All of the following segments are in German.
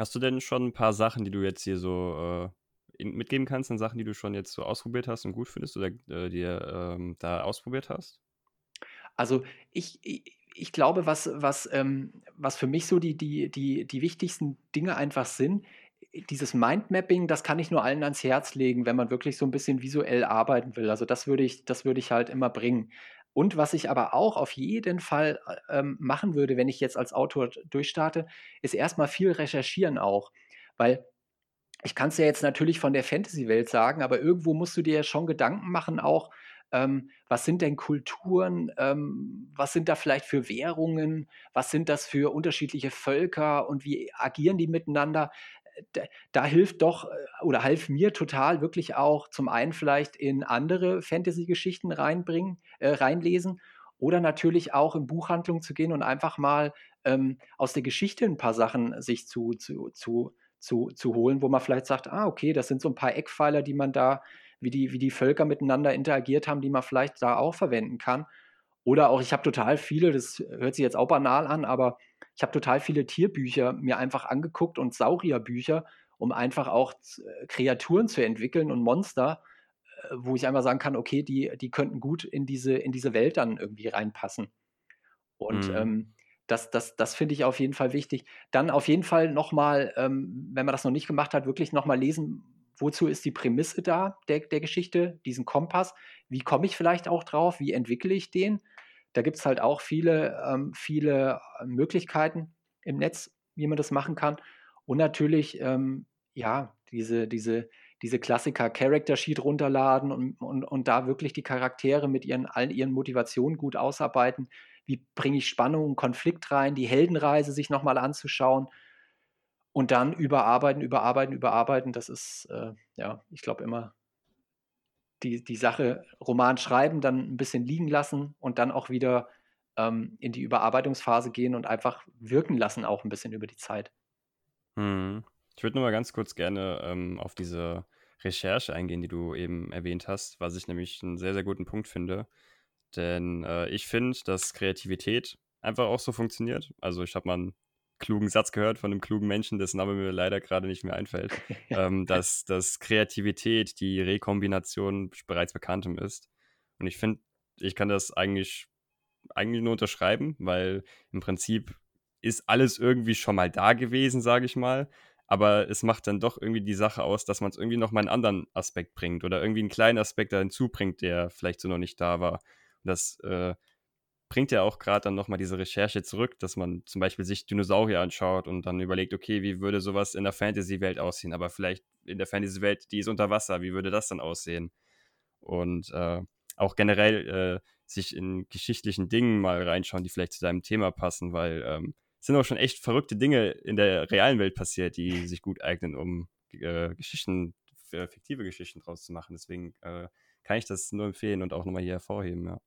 Hast du denn schon ein paar Sachen, die du jetzt hier so äh, in, mitgeben kannst, an Sachen, die du schon jetzt so ausprobiert hast und gut findest oder äh, dir ähm, da ausprobiert hast? Also ich, ich, ich glaube, was, was, ähm, was für mich so die, die, die, die wichtigsten Dinge einfach sind, dieses Mindmapping, das kann ich nur allen ans Herz legen, wenn man wirklich so ein bisschen visuell arbeiten will. Also das würde ich, das würde ich halt immer bringen. Und was ich aber auch auf jeden Fall äh, ähm, machen würde, wenn ich jetzt als Autor durchstarte, ist erstmal viel recherchieren auch. Weil ich kann es ja jetzt natürlich von der Fantasy-Welt sagen, aber irgendwo musst du dir ja schon Gedanken machen, auch, ähm, was sind denn Kulturen, ähm, was sind da vielleicht für Währungen, was sind das für unterschiedliche Völker und wie agieren die miteinander da, da, hilft doch äh, oder half mir total wirklich auch zum einen vielleicht in andere Fantasy-Geschichten reinbringen, äh, reinlesen oder natürlich auch in Buchhandlungen zu gehen und einfach mal ähm, aus der Geschichte ein paar Sachen sich zu, zu, zu, zu, zu holen, wo man vielleicht sagt, ah, okay, das sind so ein paar Eckpfeiler, die man da, wie die, wie die Völker miteinander interagiert haben, die man vielleicht da auch verwenden kann. Oder auch, ich habe total viele, das hört sich jetzt auch banal an, aber ich habe total viele Tierbücher mir einfach angeguckt und Saurierbücher, um einfach auch äh, Kreaturen zu entwickeln und Monster, äh, wo ich einfach sagen kann, okay, die, die könnten gut in diese, in diese Welt dann irgendwie reinpassen. Und mhm. ähm, das, das, das finde ich auf jeden Fall wichtig. Dann auf jeden Fall nochmal, ähm, wenn man das noch nicht gemacht hat, wirklich nochmal lesen, wozu ist die Prämisse da der, der Geschichte, diesen Kompass, wie komme ich vielleicht auch drauf, wie entwickle ich den da gibt es halt auch viele, ähm, viele äh, Möglichkeiten im Netz, wie man das machen kann. Und natürlich, ähm, ja, diese, diese, diese Klassiker Character Sheet runterladen und, und, und da wirklich die Charaktere mit ihren, allen ihren Motivationen gut ausarbeiten. Wie bringe ich Spannung und Konflikt rein, die Heldenreise sich nochmal anzuschauen und dann überarbeiten, überarbeiten, überarbeiten. Das ist, äh, ja, ich glaube, immer die, die Sache Roman schreiben, dann ein bisschen liegen lassen und dann auch wieder ähm, in die Überarbeitungsphase gehen und einfach wirken lassen, auch ein bisschen über die Zeit. Hm. Ich würde nur mal ganz kurz gerne ähm, auf diese Recherche eingehen, die du eben erwähnt hast, was ich nämlich einen sehr, sehr guten Punkt finde. Denn äh, ich finde, dass Kreativität einfach auch so funktioniert. Also ich habe mal einen klugen Satz gehört von einem klugen Menschen, dessen Name mir leider gerade nicht mehr einfällt, ähm, dass, dass Kreativität die Rekombination bereits bekanntem ist. Und ich finde, ich kann das eigentlich, eigentlich nur unterschreiben, weil im Prinzip ist alles irgendwie schon mal da gewesen, sage ich mal. Aber es macht dann doch irgendwie die Sache aus, dass man es irgendwie noch mal einen anderen Aspekt bringt oder irgendwie einen kleinen Aspekt da hinzubringt, der vielleicht so noch nicht da war. Und das äh, bringt ja auch gerade dann nochmal diese Recherche zurück, dass man zum Beispiel sich Dinosaurier anschaut und dann überlegt, okay, wie würde sowas in der Fantasy-Welt aussehen? Aber vielleicht in der Fantasy-Welt, die ist unter Wasser, wie würde das dann aussehen? Und äh, auch generell äh, sich in geschichtlichen Dingen mal reinschauen, die vielleicht zu deinem Thema passen, weil ähm, es sind auch schon echt verrückte Dinge in der realen Welt passiert, die sich gut eignen, um äh, Geschichten, fiktive Geschichten draus zu machen. Deswegen äh, kann ich das nur empfehlen und auch nochmal hier hervorheben, ja.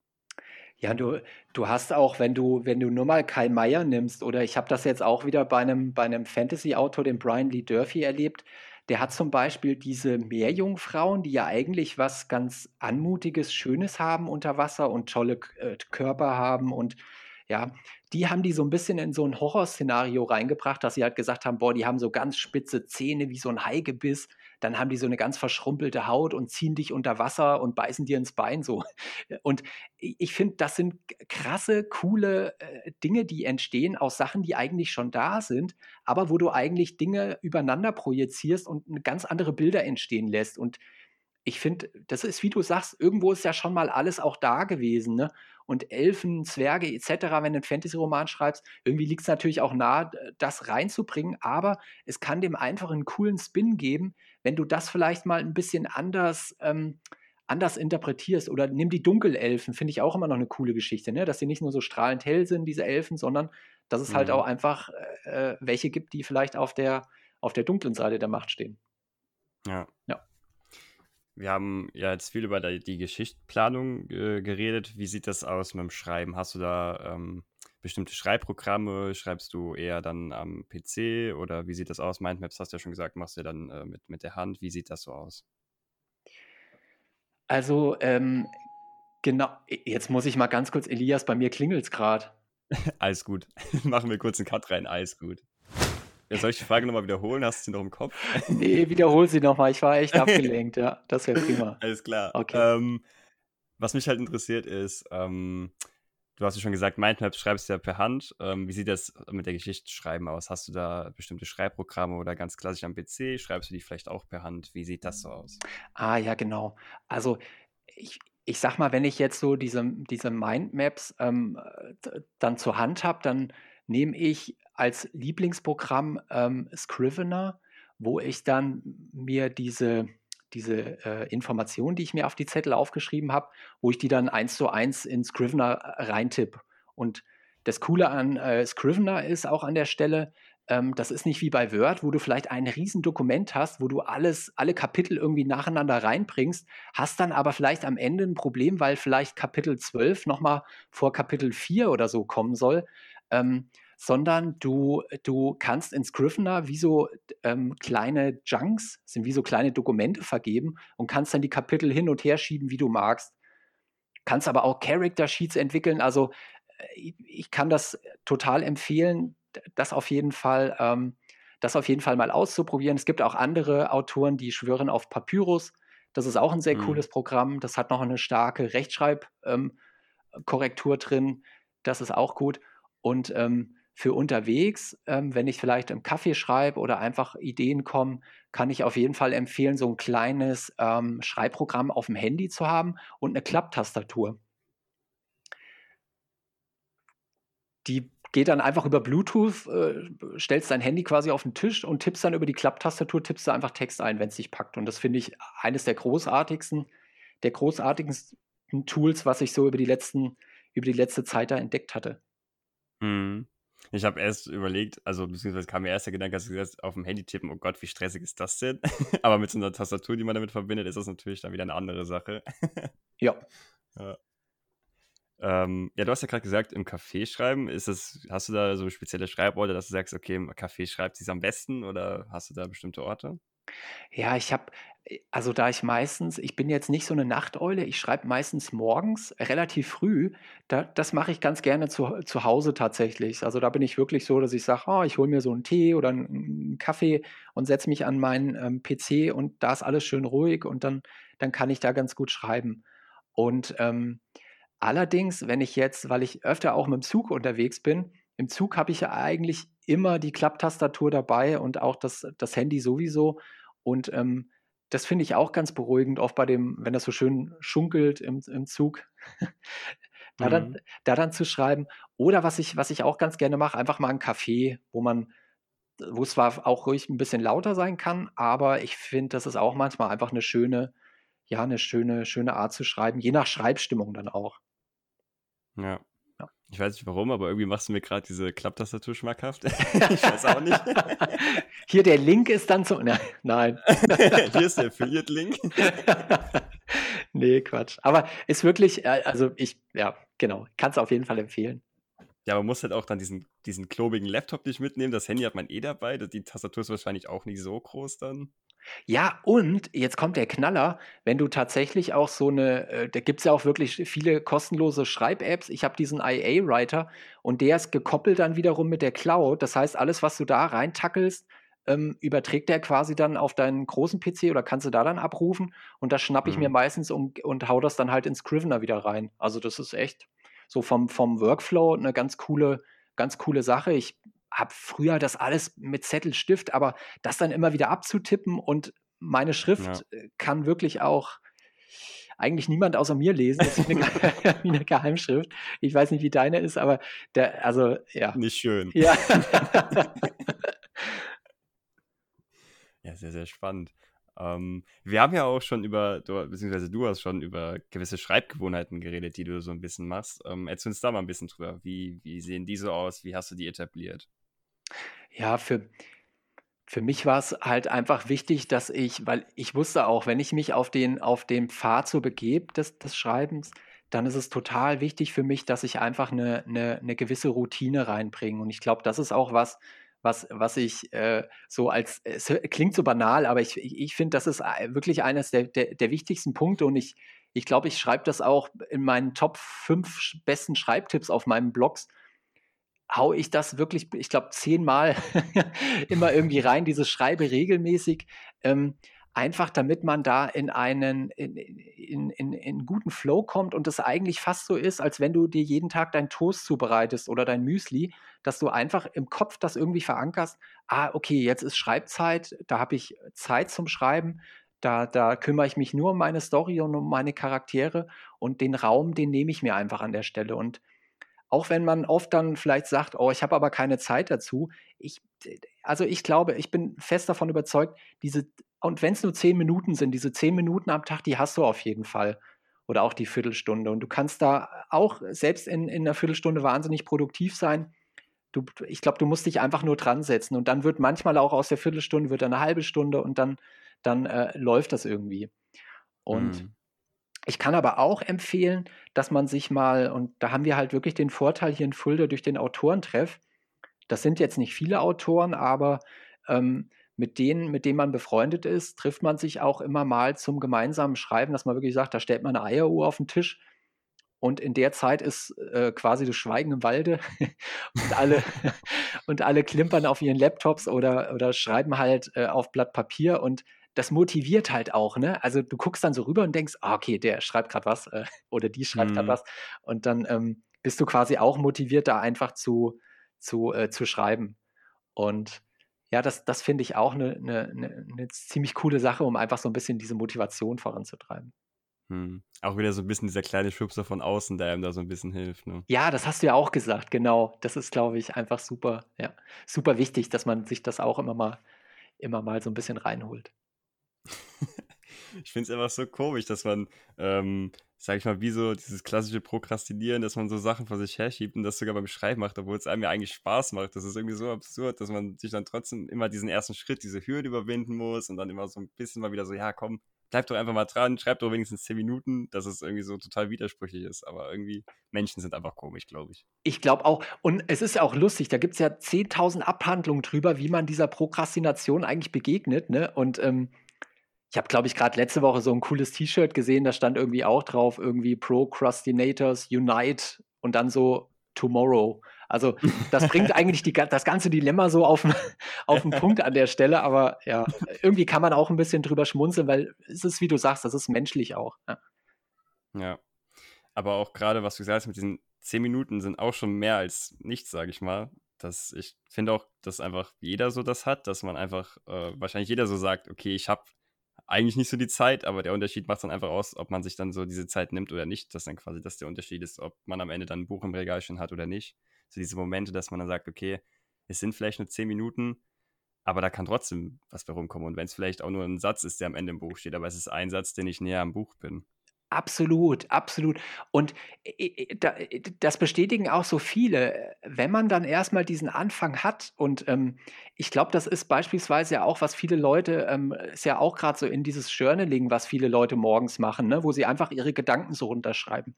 Ja, du, du hast auch, wenn du, wenn du nur mal Karl Mayer nimmst, oder ich habe das jetzt auch wieder bei einem, bei einem Fantasy-Autor, dem Brian Lee Durfee, erlebt, der hat zum Beispiel diese Meerjungfrauen, die ja eigentlich was ganz Anmutiges, Schönes haben unter Wasser und tolle äh, Körper haben und ja, die haben die so ein bisschen in so ein Horrorszenario reingebracht, dass sie halt gesagt haben, boah, die haben so ganz spitze Zähne wie so ein Haigebiss dann haben die so eine ganz verschrumpelte Haut und ziehen dich unter Wasser und beißen dir ins Bein so. Und ich finde, das sind krasse, coole äh, Dinge, die entstehen aus Sachen, die eigentlich schon da sind, aber wo du eigentlich Dinge übereinander projizierst und ganz andere Bilder entstehen lässt. Und ich finde, das ist, wie du sagst, irgendwo ist ja schon mal alles auch da gewesen. Ne? Und Elfen, Zwerge etc., wenn du einen Fantasy-Roman schreibst, irgendwie liegt es natürlich auch nahe, das reinzubringen, aber es kann dem einfach einen coolen Spin geben, wenn du das vielleicht mal ein bisschen anders, ähm, anders interpretierst. Oder nimm die Dunkelelfen, finde ich auch immer noch eine coole Geschichte, ne? dass sie nicht nur so strahlend hell sind, diese Elfen, sondern dass es halt mhm. halt auch einfach äh, äh, welche gibt, die vielleicht auf der, auf der dunklen Seite der Macht stehen. Ja. Ja. Wir haben ja jetzt viel über die Geschichtsplanung äh, geredet. Wie sieht das aus mit dem Schreiben? Hast du da ähm, bestimmte Schreibprogramme? Schreibst du eher dann am PC oder wie sieht das aus? Mindmaps hast du ja schon gesagt, machst du ja dann äh, mit, mit der Hand. Wie sieht das so aus? Also, ähm, genau, jetzt muss ich mal ganz kurz, Elias, bei mir klingelt es gerade. Alles gut. Machen wir kurz einen Cut rein, alles gut. soll ich die Frage nochmal wiederholen? Hast du sie noch im Kopf? nee, wiederhol sie nochmal. Ich war echt abgelenkt, ja. Das wäre prima. Alles klar. Okay. Ähm, was mich halt interessiert ist, ähm, du hast ja schon gesagt, Mindmaps schreibst du ja per Hand. Ähm, wie sieht das mit der Geschichtsschreiben aus? Hast du da bestimmte Schreibprogramme oder ganz klassisch am PC? Schreibst du die vielleicht auch per Hand? Wie sieht das so aus? Ah, ja, genau. Also ich, ich sag mal, wenn ich jetzt so diese, diese Mindmaps ähm, dann zur Hand habe, dann nehme ich als Lieblingsprogramm ähm, Scrivener, wo ich dann mir diese, diese äh, Informationen, die ich mir auf die Zettel aufgeschrieben habe, wo ich die dann eins zu eins in Scrivener reintippe. Und das Coole an äh, Scrivener ist auch an der Stelle, ähm, das ist nicht wie bei Word, wo du vielleicht ein Riesendokument hast, wo du alles, alle Kapitel irgendwie nacheinander reinbringst, hast dann aber vielleicht am Ende ein Problem, weil vielleicht Kapitel 12 nochmal vor Kapitel 4 oder so kommen soll. Ähm, sondern du, du kannst in Scrivener wie so ähm, kleine Junks, sind wie so kleine Dokumente vergeben und kannst dann die Kapitel hin und her schieben, wie du magst. Kannst aber auch Character Sheets entwickeln. Also äh, ich kann das total empfehlen, das auf jeden Fall, ähm, das auf jeden Fall mal auszuprobieren. Es gibt auch andere Autoren, die schwören auf Papyrus. Das ist auch ein sehr mhm. cooles Programm. Das hat noch eine starke Rechtschreibkorrektur ähm, drin. Das ist auch gut. Und ähm, für unterwegs, ähm, wenn ich vielleicht im Kaffee schreibe oder einfach Ideen kommen, kann ich auf jeden Fall empfehlen, so ein kleines ähm, Schreibprogramm auf dem Handy zu haben und eine Klapptastatur. Die geht dann einfach über Bluetooth, äh, stellst dein Handy quasi auf den Tisch und tippst dann über die Klapptastatur, tippst du einfach Text ein, wenn es dich packt. Und das finde ich eines der großartigsten, der großartigsten Tools, was ich so über die letzten, über die letzte Zeit da entdeckt hatte. Mhm. Ich habe erst überlegt, also beziehungsweise kam mir erst der Gedanke, dass du gesagt auf dem Handy tippen, oh Gott, wie stressig ist das denn? Aber mit so einer Tastatur, die man damit verbindet, ist das natürlich dann wieder eine andere Sache. ja. ja. Ähm, ja, du hast ja gerade gesagt, im Café schreiben, ist das, hast du da so spezielle Schreiborte, dass du sagst, okay, im Café schreibt sie es am besten oder hast du da bestimmte Orte? Ja, ich habe, äh, also da ich meistens, ich bin jetzt nicht so eine Nachteule, ich schreibe meistens morgens relativ früh. Da, das mache ich ganz gerne zu, zu Hause tatsächlich. Also da bin ich wirklich so, dass ich sage, oh, ich hole mir so einen Tee oder einen Kaffee und setze mich an meinen ähm, PC und da ist alles schön ruhig und dann, dann kann ich da ganz gut schreiben. Und ähm, allerdings, wenn ich jetzt, weil ich öfter auch mit dem Zug unterwegs bin, im Zug habe ich ja eigentlich immer die Klapptastatur dabei und auch das, das Handy sowieso. Und ähm, das finde ich auch ganz beruhigend, oft bei dem, wenn das so schön schunkelt im, im Zug, da, mhm. dann, da dann zu schreiben. Oder was ich, was ich auch ganz gerne mache, einfach mal ein Café, wo man, wo es zwar auch ruhig ein bisschen lauter sein kann, aber ich finde, das ist auch manchmal einfach eine schöne, ja, eine schöne, schöne Art zu schreiben, je nach Schreibstimmung dann auch. Ja. Ich weiß nicht warum, aber irgendwie machst du mir gerade diese Klapptastatur schmackhaft. ich weiß auch nicht. Hier der Link ist dann so. Nein. Hier ist der Affiliate-Link. nee, Quatsch. Aber ist wirklich, äh, also ich, ja, genau, kann es auf jeden Fall empfehlen. Ja, man muss halt auch dann diesen, diesen klobigen Laptop nicht mitnehmen. Das Handy hat man eh dabei. Die Tastatur ist wahrscheinlich auch nicht so groß dann. Ja, und jetzt kommt der Knaller, wenn du tatsächlich auch so eine, äh, da gibt es ja auch wirklich viele kostenlose Schreib-Apps. Ich habe diesen IA-Writer und der ist gekoppelt dann wiederum mit der Cloud. Das heißt, alles, was du da reintackelst, ähm, überträgt der quasi dann auf deinen großen PC oder kannst du da dann abrufen und das schnappe ich mir mhm. meistens um, und hau das dann halt in Scrivener wieder rein. Also das ist echt so vom, vom Workflow eine ganz coole, ganz coole Sache. Ich habe früher das alles mit Zettelstift, aber das dann immer wieder abzutippen und meine Schrift ja. Äh, kann wirklich auch eigentlich niemand außer mir lesen. Das ist eine, wie eine Geheimschrift. Ich weiß nicht, wie deine ist, aber der, also ja. Nicht schön. Ja. ja, sehr, sehr spannend. Ähm, wir haben ja auch schon über, du, beziehungsweise du hast schon über gewisse Schreibgewohnheiten geredet, die du so ein bisschen machst. Ähm, erzähl uns da mal ein bisschen drüber. Wie, wie sehen die so aus? Wie hast du die etabliert? Ja, für, für mich war es halt einfach wichtig, dass ich, weil ich wusste auch, wenn ich mich auf den, auf den Pfad so begebe des, des Schreibens, dann ist es total wichtig für mich, dass ich einfach eine, eine, eine gewisse Routine reinbringe. Und ich glaube, das ist auch was, was, was ich äh, so als, es klingt so banal, aber ich, ich, ich finde, das ist äh, wirklich eines der, der, der wichtigsten Punkte und ich, ich glaube, ich schreibe das auch in meinen Top 5 besten Schreibtipps auf meinen Blogs hau ich das wirklich, ich glaube, zehnmal immer irgendwie rein, dieses Schreibe regelmäßig. Ähm, einfach damit man da in einen in, in, in, in guten Flow kommt und es eigentlich fast so ist, als wenn du dir jeden Tag deinen Toast zubereitest oder dein Müsli, dass du einfach im Kopf das irgendwie verankerst, ah, okay, jetzt ist Schreibzeit, da habe ich Zeit zum Schreiben, da, da kümmere ich mich nur um meine Story und um meine Charaktere und den Raum, den nehme ich mir einfach an der Stelle. Und auch wenn man oft dann vielleicht sagt, oh, ich habe aber keine Zeit dazu, ich, also ich glaube, ich bin fest davon überzeugt, diese, und wenn es nur zehn Minuten sind, diese zehn Minuten am Tag, die hast du auf jeden Fall. Oder auch die Viertelstunde. Und du kannst da auch selbst in, in einer Viertelstunde wahnsinnig produktiv sein. Du, ich glaube, du musst dich einfach nur dran setzen. Und dann wird manchmal auch aus der Viertelstunde wird eine halbe Stunde und dann dann äh, läuft das irgendwie. Und mhm. ich kann aber auch empfehlen, dass man sich mal, und da haben wir halt wirklich den Vorteil hier in Fulda durch den Autorentreff, das sind jetzt nicht viele Autoren, aber ähm, mit denen, mit denen man befreundet ist, trifft man sich auch immer mal zum gemeinsamen Schreiben, dass man wirklich sagt, da stellt man eine Eieruhr auf den Tisch und in der Zeit ist äh, quasi das Schweigen im Walde und alle, und alle klimpern auf ihren Laptops oder, oder schreiben halt äh, auf Blatt Papier und das motiviert halt auch, ne? Also du guckst dann so rüber und denkst, ah, okay, der schreibt gerade was äh, oder die schreibt mhm. gerade was. Und dann ähm, bist du quasi auch motiviert, da einfach zu, zu, äh, zu schreiben. Und ja, das, das finde ich auch eine ne, ne, ne ziemlich coole Sache, um einfach so ein bisschen diese Motivation voranzutreiben. Hm. Auch wieder so ein bisschen dieser kleine Schubser von außen, der einem da so ein bisschen hilft. Ne? Ja, das hast du ja auch gesagt, genau. Das ist, glaube ich, einfach super, ja, super wichtig, dass man sich das auch immer mal, immer mal so ein bisschen reinholt ich finde es einfach so komisch, dass man, ähm, sag ich mal, wie so dieses klassische Prokrastinieren, dass man so Sachen vor sich herschiebt und das sogar beim Schreiben macht, obwohl es einem ja eigentlich Spaß macht. Das ist irgendwie so absurd, dass man sich dann trotzdem immer diesen ersten Schritt, diese Hürde überwinden muss und dann immer so ein bisschen mal wieder so, ja, komm, bleib doch einfach mal dran, schreib doch wenigstens zehn Minuten, dass es irgendwie so total widersprüchlich ist. Aber irgendwie, Menschen sind einfach komisch, glaube ich. Ich glaube auch. Und es ist ja auch lustig, da gibt es ja 10.000 Abhandlungen drüber, wie man dieser Prokrastination eigentlich begegnet. Ne? Und ähm, ich habe, glaube ich, gerade letzte Woche so ein cooles T-Shirt gesehen, da stand irgendwie auch drauf, irgendwie Procrastinators Unite und dann so Tomorrow. Also das bringt eigentlich die, das ganze Dilemma so auf, auf den Punkt an der Stelle, aber ja, irgendwie kann man auch ein bisschen drüber schmunzeln, weil es ist, wie du sagst, das ist menschlich auch. Ja, ja. aber auch gerade, was du gesagt hast, mit diesen zehn Minuten sind auch schon mehr als nichts, sage ich mal. Das, ich finde auch, dass einfach jeder so das hat, dass man einfach, äh, wahrscheinlich jeder so sagt, okay, ich habe eigentlich nicht so die Zeit, aber der Unterschied macht dann einfach aus, ob man sich dann so diese Zeit nimmt oder nicht. Das dann quasi das der Unterschied ist, ob man am Ende dann ein Buch im Regal schon hat oder nicht. So diese Momente, dass man dann sagt, okay, es sind vielleicht nur zehn Minuten, aber da kann trotzdem was bei rumkommen. Und wenn es vielleicht auch nur ein Satz ist, der am Ende im Buch steht, aber es ist ein Satz, den ich näher am Buch bin. Absolut, absolut. Und das bestätigen auch so viele. Wenn man dann erstmal diesen Anfang hat und ähm, ich glaube, das ist beispielsweise ja auch, was viele Leute, ähm, ist ja auch gerade so in dieses Journaling, was viele Leute morgens machen, ne, wo sie einfach ihre Gedanken so runterschreiben.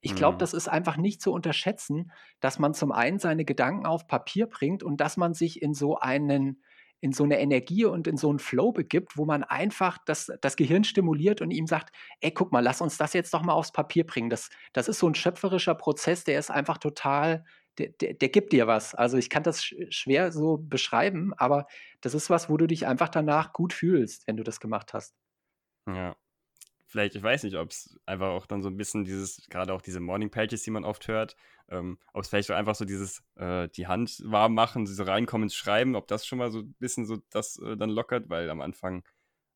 Ich glaube, mhm. das ist einfach nicht zu unterschätzen, dass man zum einen seine Gedanken auf Papier bringt und dass man sich in so einen in so eine Energie und in so einen Flow begibt, wo man einfach das, das Gehirn stimuliert und ihm sagt, ey, guck mal, lass uns das jetzt doch mal aufs Papier bringen. Das, das ist so ein schöpferischer Prozess, der ist einfach total, der, der, der gibt dir was. Also ich kann das schwer so beschreiben, aber das ist was, wo du dich einfach danach gut fühlst, wenn du das gemacht hast. Ja, vielleicht, ich weiß nicht, ob es einfach auch dann so ein bisschen dieses, gerade auch diese Morning Pages, die man oft hört, ähm, ob es vielleicht auch einfach so dieses, äh, die Hand warm machen, so reinkommen ins Schreiben, ob das schon mal so ein bisschen so das äh, dann lockert, weil am Anfang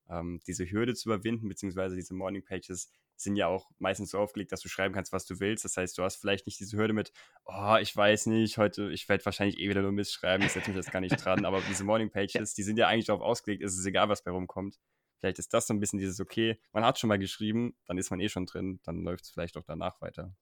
ähm, diese Hürde zu überwinden, beziehungsweise diese Morning Pages sind ja auch meistens so aufgelegt, dass du schreiben kannst, was du willst. Das heißt, du hast vielleicht nicht diese Hürde mit, oh, ich weiß nicht, heute, ich werde wahrscheinlich eh wieder nur Mist schreiben, ich setze mich jetzt gar nicht dran. Aber diese Morning Pages, die sind ja eigentlich darauf ausgelegt, es ist egal, was bei rumkommt. Vielleicht ist das so ein bisschen dieses, okay, man hat schon mal geschrieben, dann ist man eh schon drin, dann läuft es vielleicht auch danach weiter.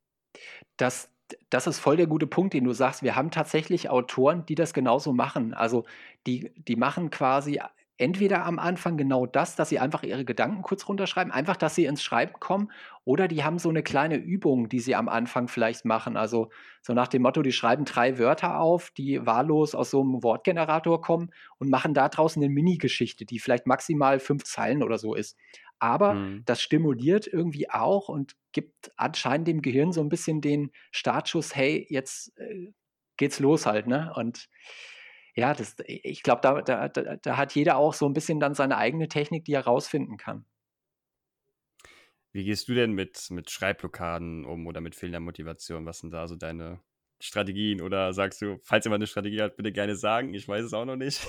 Das, das ist voll der gute Punkt, den du sagst. Wir haben tatsächlich Autoren, die das genauso machen. Also die, die machen quasi entweder am Anfang genau das, dass sie einfach ihre Gedanken kurz runterschreiben, einfach, dass sie ins Schreiben kommen, oder die haben so eine kleine Übung, die sie am Anfang vielleicht machen. Also so nach dem Motto, die schreiben drei Wörter auf, die wahllos aus so einem Wortgenerator kommen und machen da draußen eine Mini-Geschichte, die vielleicht maximal fünf Zeilen oder so ist. Aber mhm. das stimuliert irgendwie auch und gibt anscheinend dem Gehirn so ein bisschen den Startschuss, hey, jetzt äh, geht's los halt, ne? Und ja, das, ich glaube, da, da, da, da hat jeder auch so ein bisschen dann seine eigene Technik, die er rausfinden kann. Wie gehst du denn mit, mit Schreibblockaden um oder mit fehlender Motivation? Was sind da so deine Strategien? Oder sagst du, falls jemand eine Strategie hat, bitte gerne sagen. Ich weiß es auch noch nicht.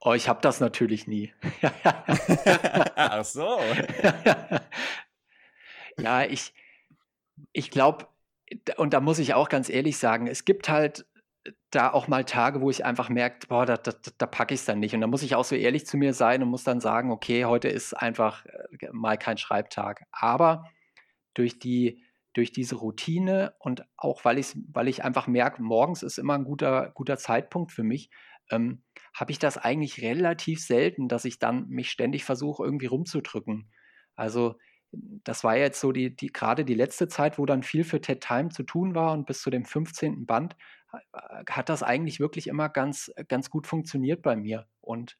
Oh, ich habe das natürlich nie. Ach so. ja, ich, ich glaube, und da muss ich auch ganz ehrlich sagen, es gibt halt da auch mal Tage, wo ich einfach merke, boah, da, da, da packe ich es dann nicht. Und da muss ich auch so ehrlich zu mir sein und muss dann sagen, okay, heute ist einfach äh, mal kein Schreibtag. Aber durch die durch diese Routine und auch weil ich, weil ich einfach merke, morgens ist immer ein guter, guter Zeitpunkt für mich, ähm, habe ich das eigentlich relativ selten, dass ich dann mich ständig versuche, irgendwie rumzudrücken. Also das war jetzt so die, die gerade die letzte Zeit, wo dann viel für TED Time zu tun war und bis zu dem 15. Band hat das eigentlich wirklich immer ganz, ganz gut funktioniert bei mir. Und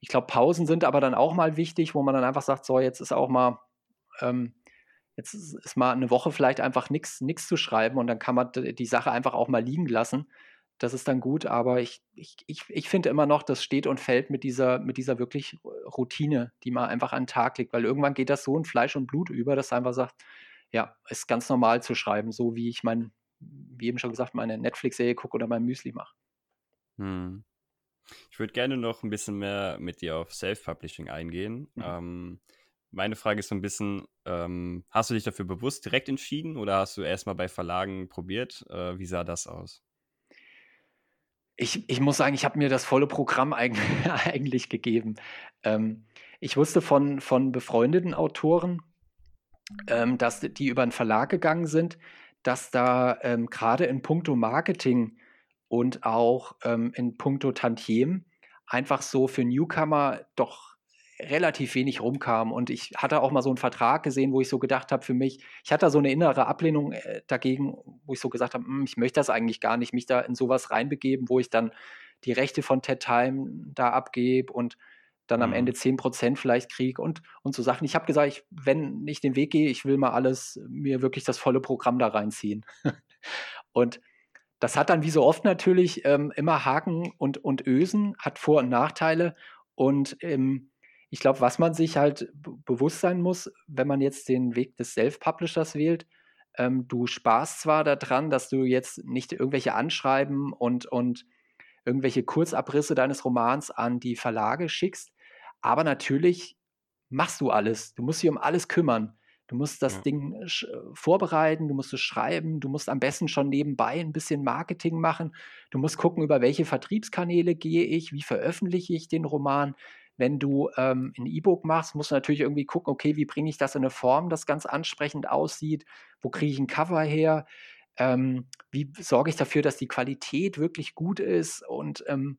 ich glaube, Pausen sind aber dann auch mal wichtig, wo man dann einfach sagt, so, jetzt ist auch mal, ähm, jetzt ist, ist, mal eine Woche vielleicht einfach nichts zu schreiben und dann kann man die Sache einfach auch mal liegen lassen. Das ist dann gut, aber ich, ich, ich, ich finde immer noch, das steht und fällt mit dieser, mit dieser wirklich Routine, die man einfach an den Tag legt, weil irgendwann geht das so in Fleisch und Blut über, dass einfach sagt, ja, ist ganz normal zu schreiben, so wie ich mein, wie eben schon gesagt, meine Netflix-Serie gucke oder mein Müsli mache. Hm. Ich würde gerne noch ein bisschen mehr mit dir auf Self-Publishing eingehen. Mhm. Ähm, meine Frage ist so ein bisschen, ähm, hast du dich dafür bewusst direkt entschieden oder hast du erstmal bei Verlagen probiert? Äh, wie sah das aus? Ich, ich muss sagen, ich habe mir das volle Programm eigentlich, eigentlich gegeben. Ähm, ich wusste von, von befreundeten Autoren, ähm, dass die über einen Verlag gegangen sind, dass da ähm, gerade in puncto Marketing und auch ähm, in puncto Tantiem einfach so für Newcomer doch relativ wenig rumkam. Und ich hatte auch mal so einen Vertrag gesehen, wo ich so gedacht habe, für mich, ich hatte da so eine innere Ablehnung äh, dagegen, wo ich so gesagt habe, hm, ich möchte das eigentlich gar nicht, mich da in sowas reinbegeben, wo ich dann die Rechte von TED Time da abgebe und dann am mhm. Ende 10% vielleicht kriege und, und so Sachen. Ich habe gesagt, ich, wenn ich den Weg gehe, ich will mal alles, mir wirklich das volle Programm da reinziehen. und das hat dann wie so oft natürlich ähm, immer Haken und, und Ösen, hat Vor- und Nachteile. Und ähm, ich glaube, was man sich halt bewusst sein muss, wenn man jetzt den Weg des Self-Publishers wählt, ähm, du sparst zwar daran, dass du jetzt nicht irgendwelche Anschreiben und, und irgendwelche Kurzabrisse deines Romans an die Verlage schickst, aber natürlich machst du alles. Du musst dich um alles kümmern. Du musst das ja. Ding äh, vorbereiten, du musst es schreiben, du musst am besten schon nebenbei ein bisschen Marketing machen. Du musst gucken, über welche Vertriebskanäle gehe ich, wie veröffentliche ich den Roman. Wenn du ähm, ein E-Book machst, musst du natürlich irgendwie gucken, okay, wie bringe ich das in eine Form, das ganz ansprechend aussieht? Wo kriege ich ein Cover her? Ähm, wie sorge ich dafür, dass die Qualität wirklich gut ist? Und ähm,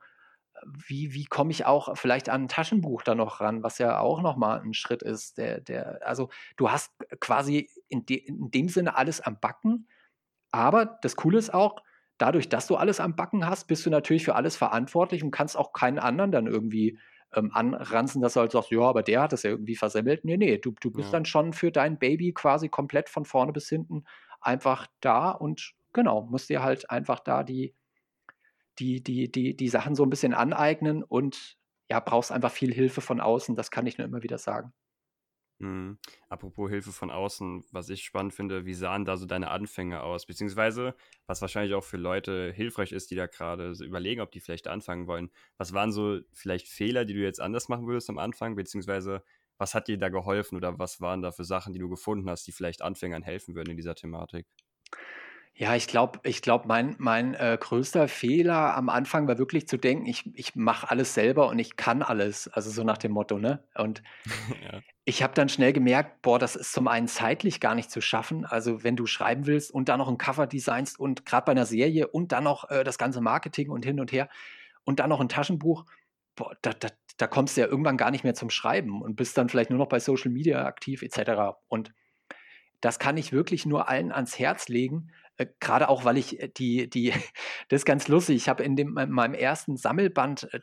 wie, wie komme ich auch vielleicht an ein Taschenbuch da noch ran, was ja auch nochmal ein Schritt ist. Der, der, also du hast quasi in, de, in dem Sinne alles am Backen, aber das Coole ist auch, dadurch, dass du alles am Backen hast, bist du natürlich für alles verantwortlich und kannst auch keinen anderen dann irgendwie ähm, anranzen, dass du halt sagst, ja, aber der hat das ja irgendwie versemmelt. Nee, nee, du, du bist ja. dann schon für dein Baby quasi komplett von vorne bis hinten einfach da und genau, musst dir halt einfach da die, die, die, die, die Sachen so ein bisschen aneignen und ja, brauchst einfach viel Hilfe von außen, das kann ich nur immer wieder sagen. Mhm. Apropos Hilfe von außen, was ich spannend finde, wie sahen da so deine Anfänge aus? Beziehungsweise, was wahrscheinlich auch für Leute hilfreich ist, die da gerade so überlegen, ob die vielleicht anfangen wollen. Was waren so vielleicht Fehler, die du jetzt anders machen würdest am Anfang? Beziehungsweise, was hat dir da geholfen oder was waren da für Sachen, die du gefunden hast, die vielleicht Anfängern helfen würden in dieser Thematik? Ja, ich glaube, ich glaube, mein, mein äh, größter Fehler am Anfang war wirklich zu denken, ich, ich mache alles selber und ich kann alles. Also so nach dem Motto, ne? Und ja. ich habe dann schnell gemerkt, boah, das ist zum einen zeitlich gar nicht zu schaffen. Also wenn du schreiben willst und dann noch ein Cover designst und gerade bei einer Serie und dann noch äh, das ganze Marketing und hin und her und dann noch ein Taschenbuch, boah, da, da, da kommst du ja irgendwann gar nicht mehr zum Schreiben und bist dann vielleicht nur noch bei Social Media aktiv etc. Und das kann ich wirklich nur allen ans Herz legen gerade auch, weil ich äh, die, die, das ist ganz lustig. Ich habe in, dem, in meinem ersten Sammelband äh,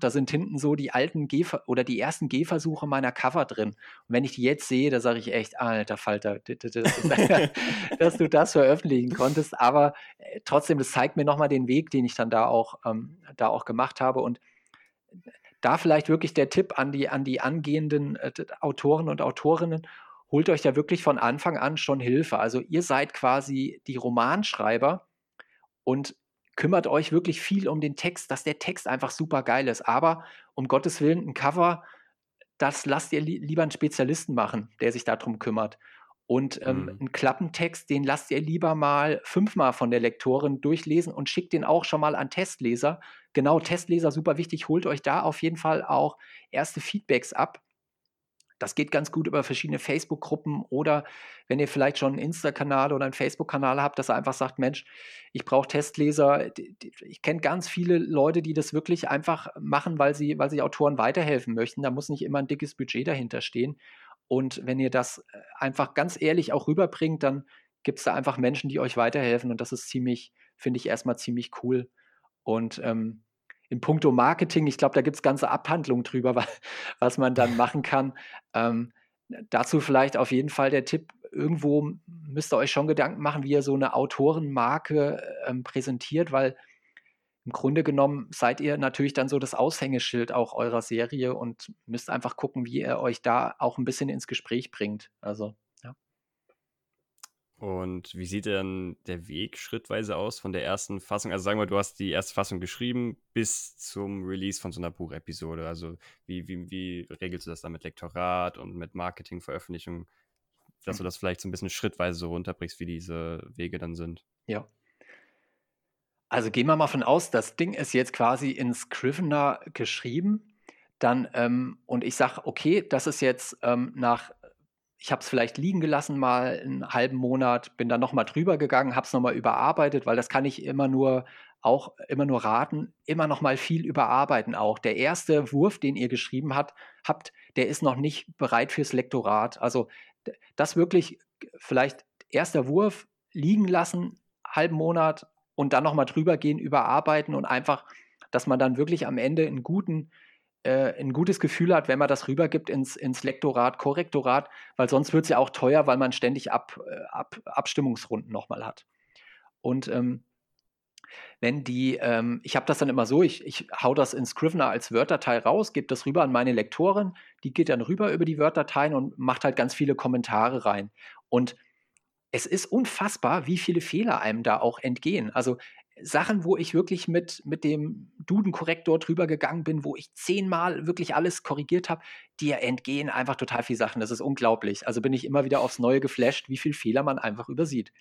da sind hinten so die alten Geh oder die ersten Gehversuche meiner Cover drin. Und wenn ich die jetzt sehe, da sage ich echt, alter Falter, dass du das veröffentlichen konntest. Aber äh, trotzdem, das zeigt mir nochmal den Weg, den ich dann da auch, ähm, da auch gemacht habe. Und da vielleicht wirklich der Tipp an die, an die angehenden äh, Autoren und Autorinnen holt euch da wirklich von Anfang an schon Hilfe. Also ihr seid quasi die Romanschreiber und kümmert euch wirklich viel um den Text, dass der Text einfach super geil ist. Aber um Gottes Willen, ein Cover, das lasst ihr li lieber einen Spezialisten machen, der sich darum kümmert. Und ähm, mhm. einen Klappentext, den lasst ihr lieber mal fünfmal von der Lektorin durchlesen und schickt den auch schon mal an Testleser. Genau, Testleser, super wichtig. Holt euch da auf jeden Fall auch erste Feedbacks ab. Das geht ganz gut über verschiedene Facebook-Gruppen oder wenn ihr vielleicht schon einen Insta-Kanal oder einen Facebook-Kanal habt, dass ihr einfach sagt, Mensch, ich brauche Testleser. Ich kenne ganz viele Leute, die das wirklich einfach machen, weil sie, weil sie Autoren weiterhelfen möchten. Da muss nicht immer ein dickes Budget dahinter stehen. Und wenn ihr das äh, einfach ganz ehrlich auch rüberbringt, dann gibt es da einfach Menschen, die euch weiterhelfen. Und das ist ziemlich, finde ich erstmal ziemlich cool. Und ähm, in puncto Marketing, ich glaube, da gibt es ganze Abhandlungen drüber, was man dann machen kann. Ähm, dazu vielleicht auf jeden Fall der Tipp, irgendwo müsst ihr euch schon Gedanken machen, wie ihr so eine Autorenmarke ähm, präsentiert, weil im Grunde genommen seid ihr natürlich dann so das Aushängeschild auch eurer Serie und müsst einfach gucken, wie ihr euch da auch ein bisschen ins Gespräch bringt. Also und wie sieht denn der Weg schrittweise aus von der ersten Fassung? Also sagen wir, du hast die erste Fassung geschrieben bis zum Release von so einer Buchepisode. Also wie, wie, wie regelst du das dann mit Lektorat und mit Marketing, Veröffentlichung, dass du das vielleicht so ein bisschen schrittweise so runterbrichst, wie diese Wege dann sind? Ja. Also gehen wir mal von aus, das Ding ist jetzt quasi in Scrivener geschrieben. Dann, ähm, und ich sage, okay, das ist jetzt ähm, nach ich habe es vielleicht liegen gelassen mal einen halben Monat, bin dann nochmal drüber gegangen, habe es nochmal überarbeitet, weil das kann ich immer nur auch immer nur raten, immer noch mal viel überarbeiten auch. Der erste Wurf, den ihr geschrieben habt, habt, der ist noch nicht bereit fürs Lektorat. Also das wirklich vielleicht erster Wurf liegen lassen, halben Monat und dann noch mal drüber gehen, überarbeiten und einfach, dass man dann wirklich am Ende einen guten äh, ein gutes Gefühl hat, wenn man das rübergibt ins, ins Lektorat, Korrektorat, weil sonst wird es ja auch teuer, weil man ständig Ab, äh, Ab, Abstimmungsrunden nochmal hat. Und ähm, wenn die, ähm, ich habe das dann immer so, ich, ich hau das in Scrivener als Word-Datei raus, gebe das rüber an meine Lektorin, die geht dann rüber über die Word-Dateien und macht halt ganz viele Kommentare rein. Und es ist unfassbar, wie viele Fehler einem da auch entgehen. Also Sachen, wo ich wirklich mit, mit dem Duden-Korrektor drüber gegangen bin, wo ich zehnmal wirklich alles korrigiert habe, dir entgehen einfach total viele Sachen. Das ist unglaublich. Also bin ich immer wieder aufs Neue geflasht, wie viel Fehler man einfach übersieht.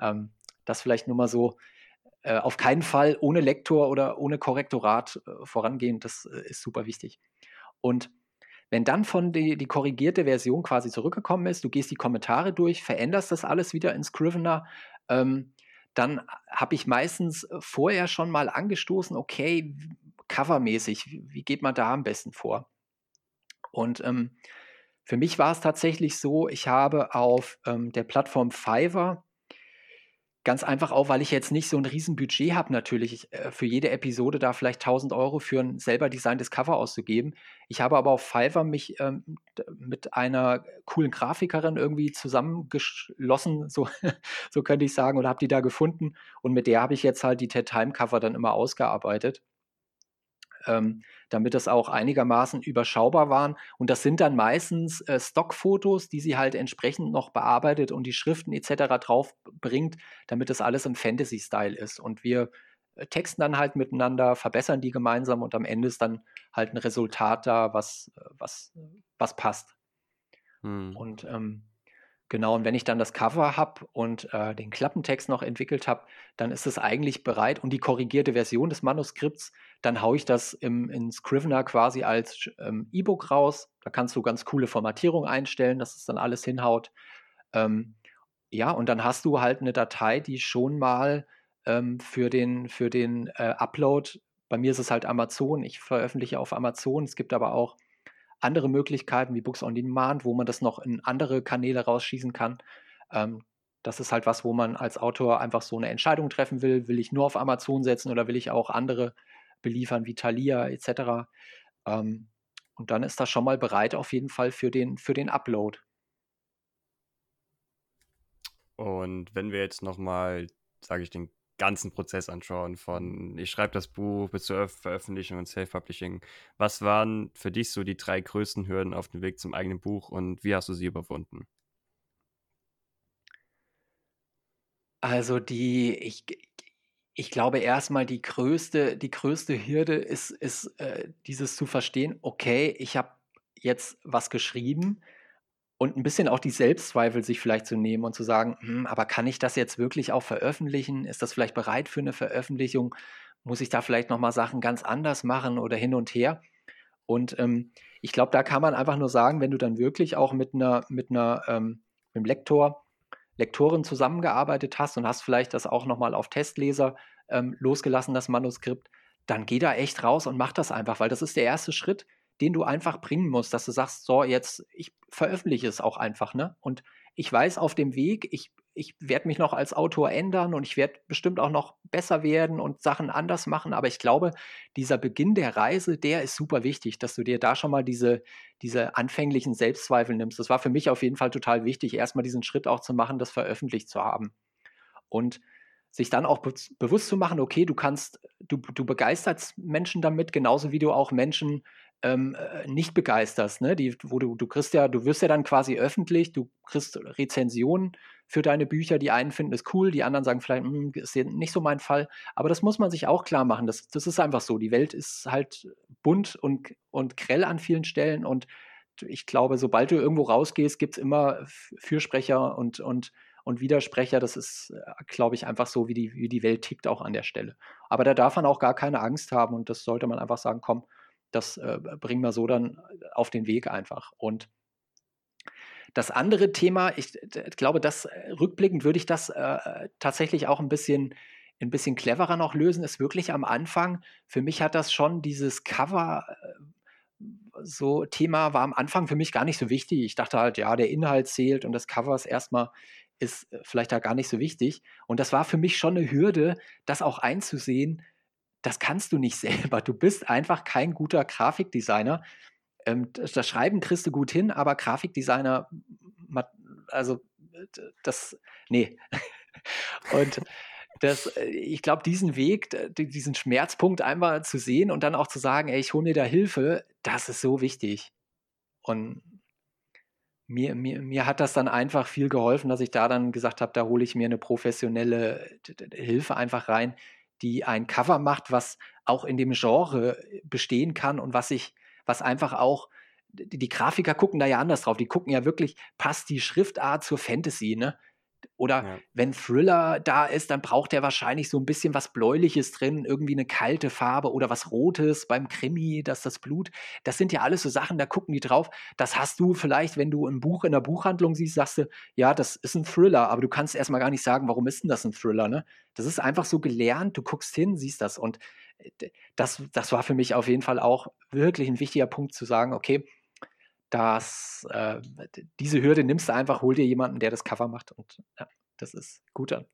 Ähm, das vielleicht nur mal so. Äh, auf keinen Fall ohne Lektor oder ohne Korrektorat äh, vorangehen, das äh, ist super wichtig. Und wenn dann von die, die korrigierte Version quasi zurückgekommen ist, du gehst die Kommentare durch, veränderst das alles wieder in Scrivener, ähm, dann habe ich meistens äh, vorher schon mal angestoßen, okay, covermäßig, wie geht man da am besten vor? Und ähm, für mich war es tatsächlich so, ich habe auf ähm, der Plattform Fiverr Ganz einfach auch, weil ich jetzt nicht so ein Riesenbudget habe, natürlich äh, für jede Episode da vielleicht 1000 Euro für ein selber designtes Cover auszugeben. Ich habe aber auf Fiverr mich ähm, mit einer coolen Grafikerin irgendwie zusammengeschlossen, so, so könnte ich sagen, oder habe die da gefunden. Und mit der habe ich jetzt halt die TED Time Cover dann immer ausgearbeitet ähm, damit das auch einigermaßen überschaubar waren. Und das sind dann meistens äh, Stockfotos, die sie halt entsprechend noch bearbeitet und die Schriften etc. drauf bringt, damit das alles im Fantasy-Style ist. Und wir äh, texten dann halt miteinander, verbessern die gemeinsam und am Ende ist dann halt ein Resultat da, was, äh, was, was passt. Hm. Und ähm, Genau, und wenn ich dann das Cover habe und äh, den Klappentext noch entwickelt habe, dann ist es eigentlich bereit und die korrigierte Version des Manuskripts, dann haue ich das im, in Scrivener quasi als ähm, E-Book raus. Da kannst du ganz coole Formatierung einstellen, dass es dann alles hinhaut. Ähm, ja, und dann hast du halt eine Datei, die schon mal ähm, für den, für den äh, Upload, bei mir ist es halt Amazon, ich veröffentliche auf Amazon, es gibt aber auch andere Möglichkeiten wie Books on Demand, wo man das noch in andere Kanäle rausschießen kann. Ähm, das ist halt was, wo man als Autor einfach so eine Entscheidung treffen will. Will ich nur auf Amazon setzen oder will ich auch andere beliefern wie Thalia etc. Ähm, und dann ist das schon mal bereit auf jeden Fall für den, für den Upload. Und wenn wir jetzt nochmal, sage ich, den ganzen Prozess anschauen, von ich schreibe das Buch bis zur Veröffentlichung und Self-Publishing, was waren für dich so die drei größten Hürden auf dem Weg zum eigenen Buch und wie hast du sie überwunden? Also die, ich, ich glaube erstmal die größte, die größte Hürde ist, ist äh, dieses zu verstehen, okay, ich habe jetzt was geschrieben und ein bisschen auch die Selbstzweifel sich vielleicht zu nehmen und zu sagen, hm, aber kann ich das jetzt wirklich auch veröffentlichen? Ist das vielleicht bereit für eine Veröffentlichung? Muss ich da vielleicht nochmal Sachen ganz anders machen oder hin und her? Und ähm, ich glaube, da kann man einfach nur sagen, wenn du dann wirklich auch mit einer, mit einer, ähm, mit einem Lektor, Lektorin zusammengearbeitet hast und hast vielleicht das auch nochmal auf Testleser ähm, losgelassen, das Manuskript, dann geh da echt raus und mach das einfach, weil das ist der erste Schritt den du einfach bringen musst, dass du sagst, so, jetzt, ich veröffentliche es auch einfach, ne? Und ich weiß auf dem Weg, ich, ich werde mich noch als Autor ändern und ich werde bestimmt auch noch besser werden und Sachen anders machen, aber ich glaube, dieser Beginn der Reise, der ist super wichtig, dass du dir da schon mal diese, diese anfänglichen Selbstzweifel nimmst. Das war für mich auf jeden Fall total wichtig, erstmal diesen Schritt auch zu machen, das veröffentlicht zu haben. Und sich dann auch be bewusst zu machen, okay, du kannst, du, du begeisterst Menschen damit, genauso wie du auch Menschen ähm, äh, nicht begeisterst, ne? Die, wo du, du kriegst ja, du wirst ja dann quasi öffentlich, du kriegst Rezensionen für deine Bücher, die einen finden es cool, die anderen sagen vielleicht, hm, ist nicht so mein Fall. Aber das muss man sich auch klar machen. Das, das ist einfach so. Die Welt ist halt bunt und, und grell an vielen Stellen und ich glaube, sobald du irgendwo rausgehst, gibt es immer Fürsprecher und, und, und Widersprecher. Das ist, äh, glaube ich, einfach so, wie die, wie die Welt tickt auch an der Stelle. Aber da darf man auch gar keine Angst haben und das sollte man einfach sagen, komm, das äh, bringen wir so dann auf den Weg einfach. Und das andere Thema, ich glaube, das äh, rückblickend würde ich das äh, tatsächlich auch ein bisschen, ein bisschen cleverer noch lösen, ist wirklich am Anfang. Für mich hat das schon dieses Cover. Äh, so Thema war am Anfang für mich gar nicht so wichtig. Ich dachte halt, ja, der Inhalt zählt und das Cover ist erstmal ist äh, vielleicht da gar nicht so wichtig. Und das war für mich schon eine Hürde, das auch einzusehen, das kannst du nicht selber. Du bist einfach kein guter Grafikdesigner. Ähm, das Schreiben kriegst du gut hin, aber Grafikdesigner, also das, nee. Und das, ich glaube, diesen Weg, diesen Schmerzpunkt einmal zu sehen und dann auch zu sagen, ey, ich hole mir da Hilfe, das ist so wichtig. Und mir, mir, mir hat das dann einfach viel geholfen, dass ich da dann gesagt habe, da hole ich mir eine professionelle Hilfe einfach rein, die ein Cover macht, was auch in dem Genre bestehen kann und was ich, was einfach auch, die Grafiker gucken da ja anders drauf. Die gucken ja wirklich, passt die Schriftart zur Fantasy, ne? Oder ja. wenn Thriller da ist, dann braucht er wahrscheinlich so ein bisschen was Bläuliches drin, irgendwie eine kalte Farbe oder was Rotes beim Krimi, dass das Blut. Das sind ja alles so Sachen, da gucken die drauf. Das hast du vielleicht, wenn du ein Buch in der Buchhandlung siehst, sagst du, ja, das ist ein Thriller, aber du kannst erstmal gar nicht sagen, warum ist denn das ein Thriller, ne? Das ist einfach so gelernt, du guckst hin, siehst das. Und äh, das, das war für mich auf jeden Fall auch wirklich ein wichtiger Punkt zu sagen, okay, dass äh, diese Hürde nimmst du einfach, hol dir jemanden, der das Cover macht und ja, das ist gut dann.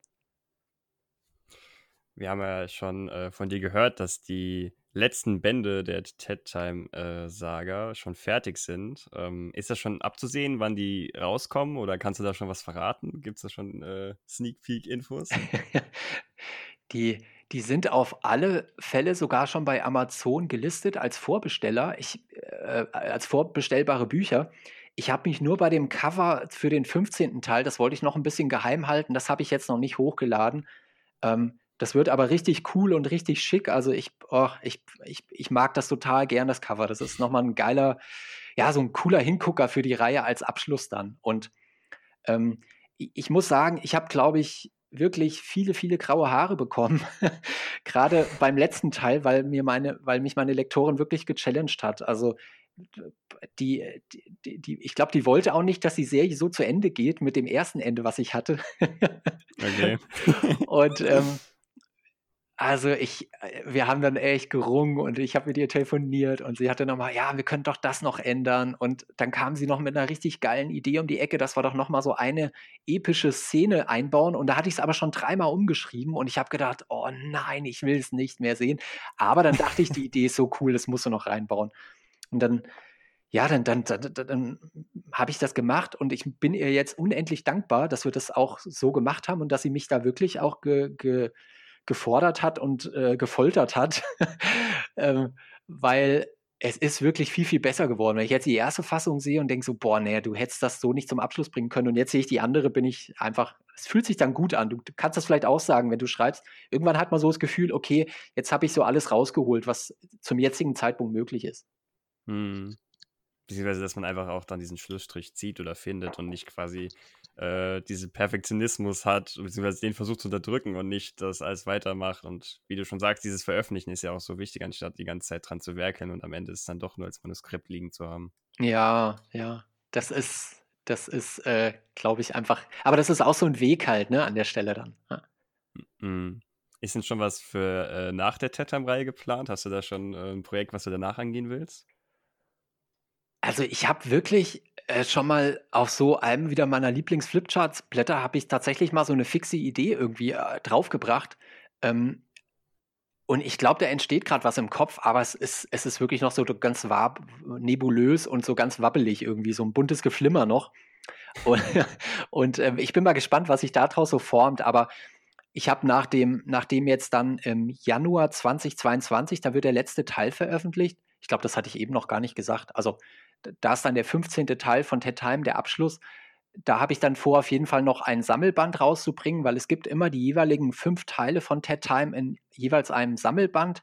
Wir haben ja schon äh, von dir gehört, dass die letzten Bände der TED Time äh, Saga schon fertig sind. Ähm, ist das schon abzusehen, wann die rauskommen oder kannst du da schon was verraten? Gibt es da schon äh, Sneak Peek Infos? die die sind auf alle Fälle sogar schon bei Amazon gelistet als Vorbesteller, ich, äh, als vorbestellbare Bücher. Ich habe mich nur bei dem Cover für den 15. Teil, das wollte ich noch ein bisschen geheim halten, das habe ich jetzt noch nicht hochgeladen. Ähm, das wird aber richtig cool und richtig schick. Also ich, oh, ich, ich, ich mag das total gern, das Cover. Das ist nochmal ein geiler, ja, so ein cooler Hingucker für die Reihe als Abschluss dann. Und ähm, ich muss sagen, ich habe, glaube ich, wirklich viele, viele graue Haare bekommen. Gerade beim letzten Teil, weil mir meine, weil mich meine Lektorin wirklich gechallenged hat. Also die, die, die ich glaube, die wollte auch nicht, dass die Serie so zu Ende geht mit dem ersten Ende, was ich hatte. okay. Und ähm, Also ich, äh, wir haben dann echt gerungen und ich habe mit ihr telefoniert und sie hatte nochmal, ja, wir können doch das noch ändern. Und dann kam sie noch mit einer richtig geilen Idee um die Ecke, dass wir doch nochmal so eine epische Szene einbauen. Und da hatte ich es aber schon dreimal umgeschrieben und ich habe gedacht, oh nein, ich will es nicht mehr sehen. Aber dann dachte ich, die Idee ist so cool, das musst du noch reinbauen. Und dann, ja, dann, dann, dann, dann habe ich das gemacht und ich bin ihr jetzt unendlich dankbar, dass wir das auch so gemacht haben und dass sie mich da wirklich auch ge, ge gefordert hat und äh, gefoltert hat, ähm, weil es ist wirklich viel, viel besser geworden. Wenn ich jetzt die erste Fassung sehe und denke so, boah, nee, du hättest das so nicht zum Abschluss bringen können und jetzt sehe ich die andere, bin ich einfach, es fühlt sich dann gut an. Du kannst das vielleicht auch sagen, wenn du schreibst. Irgendwann hat man so das Gefühl, okay, jetzt habe ich so alles rausgeholt, was zum jetzigen Zeitpunkt möglich ist. Hm. Beziehungsweise, dass man einfach auch dann diesen Schlussstrich zieht oder findet und nicht quasi äh, diesen Perfektionismus hat, beziehungsweise den versucht zu unterdrücken und nicht das alles weitermacht. Und wie du schon sagst, dieses Veröffentlichen ist ja auch so wichtig, anstatt die ganze Zeit dran zu werkeln und am Ende ist es dann doch nur als Manuskript liegen zu haben. Ja, ja. Das ist, das ist, äh, glaube ich, einfach. Aber das ist auch so ein Weg halt, ne, an der Stelle dann. Ja. Mhm. Ist denn schon was für äh, nach der TED-Reihe geplant? Hast du da schon äh, ein Projekt, was du danach angehen willst? Also ich habe wirklich äh, schon mal auf so einem wieder meiner Lieblings-Flipcharts-Blätter habe ich tatsächlich mal so eine fixe Idee irgendwie äh, draufgebracht. Ähm, und ich glaube, da entsteht gerade was im Kopf, aber es ist, es ist wirklich noch so ganz wab, nebulös und so ganz wabbelig irgendwie, so ein buntes Geflimmer noch. Und, und äh, ich bin mal gespannt, was sich daraus so formt, aber ich habe nach dem, nachdem jetzt dann im Januar 2022, da wird der letzte Teil veröffentlicht. Ich glaube, das hatte ich eben noch gar nicht gesagt. Also da ist dann der 15. Teil von Ted Time, der Abschluss. Da habe ich dann vor, auf jeden Fall noch ein Sammelband rauszubringen, weil es gibt immer die jeweiligen fünf Teile von Ted Time in jeweils einem Sammelband.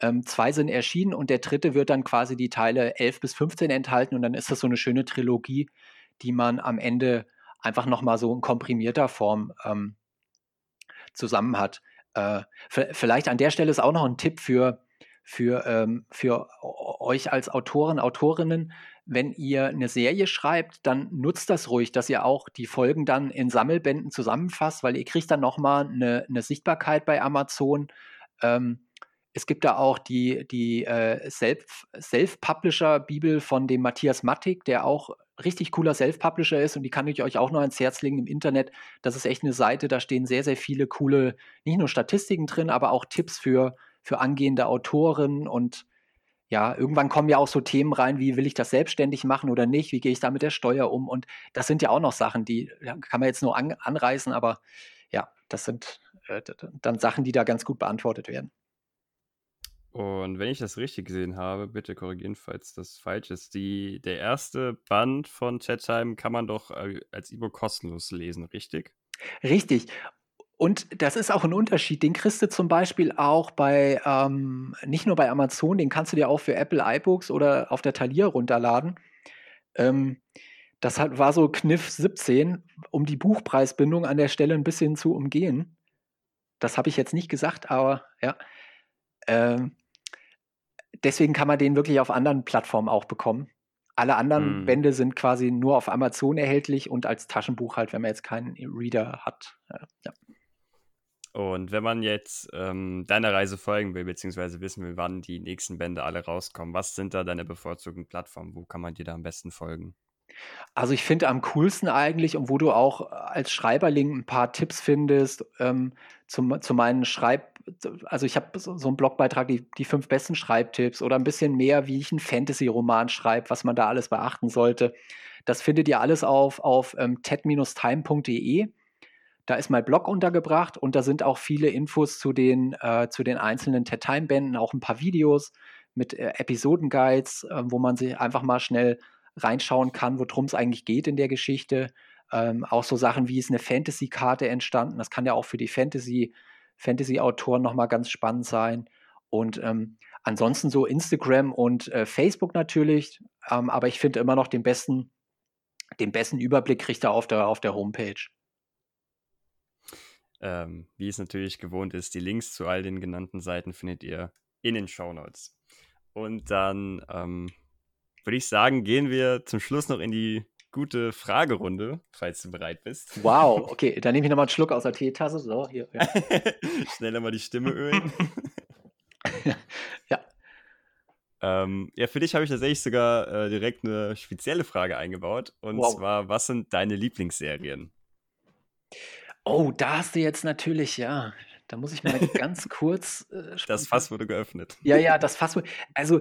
Ähm, zwei sind erschienen und der dritte wird dann quasi die Teile 11 bis 15 enthalten und dann ist das so eine schöne Trilogie, die man am Ende einfach nochmal so in komprimierter Form ähm, zusammen hat. Äh, vielleicht an der Stelle ist auch noch ein Tipp für, für, ähm, für euch als Autoren, Autorinnen, wenn ihr eine Serie schreibt, dann nutzt das ruhig, dass ihr auch die Folgen dann in Sammelbänden zusammenfasst, weil ihr kriegt dann nochmal eine, eine Sichtbarkeit bei Amazon. Ähm, es gibt da auch die, die äh, Self-Publisher-Bibel von dem Matthias Mattig, der auch richtig cooler Self-Publisher ist und die kann ich euch auch noch ans Herz legen im Internet. Das ist echt eine Seite, da stehen sehr, sehr viele coole, nicht nur Statistiken drin, aber auch Tipps für, für angehende Autoren und ja, irgendwann kommen ja auch so Themen rein, wie will ich das selbstständig machen oder nicht, wie gehe ich da mit der Steuer um und das sind ja auch noch Sachen, die kann man jetzt nur an, anreißen, aber ja, das sind äh, dann Sachen, die da ganz gut beantwortet werden. Und wenn ich das richtig gesehen habe, bitte korrigieren, falls das falsch ist. Die, der erste Band von Chat Time kann man doch äh, als E-Book kostenlos lesen, richtig? Richtig. Und das ist auch ein Unterschied. Den kriegst du zum Beispiel auch bei, ähm, nicht nur bei Amazon, den kannst du dir auch für Apple iBooks oder auf der Thalia runterladen. Ähm, das hat, war so Kniff 17, um die Buchpreisbindung an der Stelle ein bisschen zu umgehen. Das habe ich jetzt nicht gesagt, aber ja. Ähm, deswegen kann man den wirklich auf anderen Plattformen auch bekommen. Alle anderen hm. Bände sind quasi nur auf Amazon erhältlich und als Taschenbuch halt, wenn man jetzt keinen Reader hat. Ja. Und wenn man jetzt ähm, deiner Reise folgen will, beziehungsweise wissen will, wann die nächsten Bände alle rauskommen, was sind da deine bevorzugten Plattformen? Wo kann man dir da am besten folgen? Also ich finde am coolsten eigentlich, und wo du auch als Schreiberling ein paar Tipps findest, ähm, zum, zu meinen Schreib, also ich habe so, so einen Blogbeitrag, die, die fünf besten Schreibtipps oder ein bisschen mehr, wie ich einen Fantasy-Roman schreibe, was man da alles beachten sollte. Das findet ihr alles auf, auf ähm, ted-time.de. Da ist mein Blog untergebracht und da sind auch viele Infos zu den, äh, zu den einzelnen TED-Time-Bänden, auch ein paar Videos mit äh, Episodenguides, äh, wo man sich einfach mal schnell reinschauen kann, worum es eigentlich geht in der Geschichte. Ähm, auch so Sachen wie ist eine Fantasy-Karte entstanden. Das kann ja auch für die Fantasy, Fantasy-Autoren nochmal ganz spannend sein. Und ähm, ansonsten so Instagram und äh, Facebook natürlich. Ähm, aber ich finde immer noch den besten, den besten Überblick kriegt er auf der, auf der Homepage. Ähm, wie es natürlich gewohnt ist, die Links zu all den genannten Seiten findet ihr in den Show Notes. Und dann ähm, würde ich sagen, gehen wir zum Schluss noch in die gute Fragerunde, falls du bereit bist. Wow, okay, dann nehme ich nochmal einen Schluck aus der Teetasse. So, hier. Ja. Schneller mal die Stimme ölen. ja. Ähm, ja, für dich habe ich tatsächlich sogar äh, direkt eine spezielle Frage eingebaut. Und wow. zwar, was sind deine Lieblingsserien? Oh, da hast du jetzt natürlich, ja, da muss ich mal ganz kurz. Äh, das Fass wurde geöffnet. Ja, ja, das Fass wurde. Also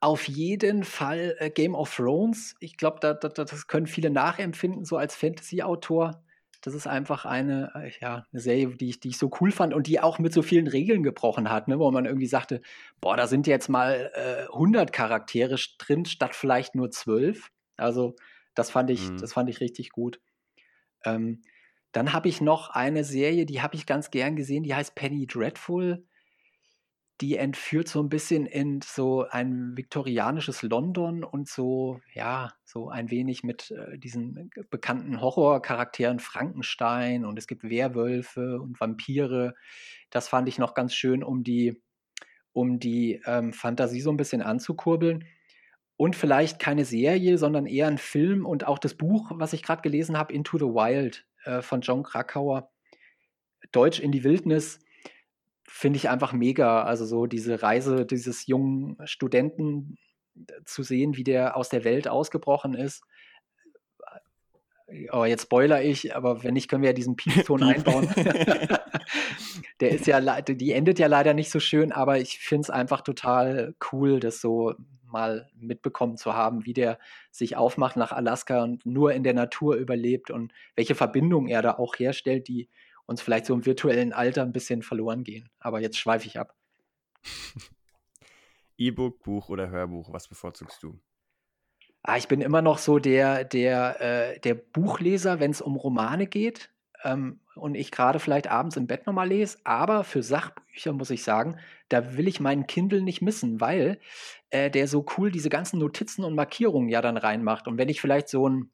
auf jeden Fall äh, Game of Thrones. Ich glaube, da, da, das können viele nachempfinden, so als Fantasy-Autor. Das ist einfach eine, äh, ja, eine Serie, die ich, die ich so cool fand und die auch mit so vielen Regeln gebrochen hat, ne, wo man irgendwie sagte, boah, da sind jetzt mal äh, 100 Charaktere drin, statt vielleicht nur 12. Also das fand ich, mhm. das fand ich richtig gut. Ähm, dann habe ich noch eine Serie, die habe ich ganz gern gesehen, die heißt Penny Dreadful die entführt so ein bisschen in so ein viktorianisches London und so, ja, so ein wenig mit äh, diesen bekannten Horrorcharakteren Frankenstein und es gibt Werwölfe und Vampire. Das fand ich noch ganz schön, um die, um die ähm, Fantasie so ein bisschen anzukurbeln. Und vielleicht keine Serie, sondern eher ein Film und auch das Buch, was ich gerade gelesen habe, Into the Wild äh, von John Krakauer. Deutsch in die Wildnis finde ich einfach mega. Also so diese Reise dieses jungen Studenten äh, zu sehen, wie der aus der Welt ausgebrochen ist. Oh, jetzt spoiler ich, aber wenn nicht, können wir ja diesen Piepton einbauen. der ist ja, die endet ja leider nicht so schön, aber ich finde es einfach total cool, das so mal mitbekommen zu haben, wie der sich aufmacht nach Alaska und nur in der Natur überlebt und welche Verbindungen er da auch herstellt, die uns vielleicht so im virtuellen Alter ein bisschen verloren gehen. Aber jetzt schweife ich ab. E-Book, Buch oder Hörbuch, was bevorzugst du? Ah, ich bin immer noch so der, der, äh, der Buchleser, wenn es um Romane geht. Ähm, und ich gerade vielleicht abends im Bett nochmal lese. Aber für Sachbücher muss ich sagen, da will ich meinen Kindle nicht missen, weil äh, der so cool diese ganzen Notizen und Markierungen ja dann reinmacht. Und wenn ich vielleicht so ein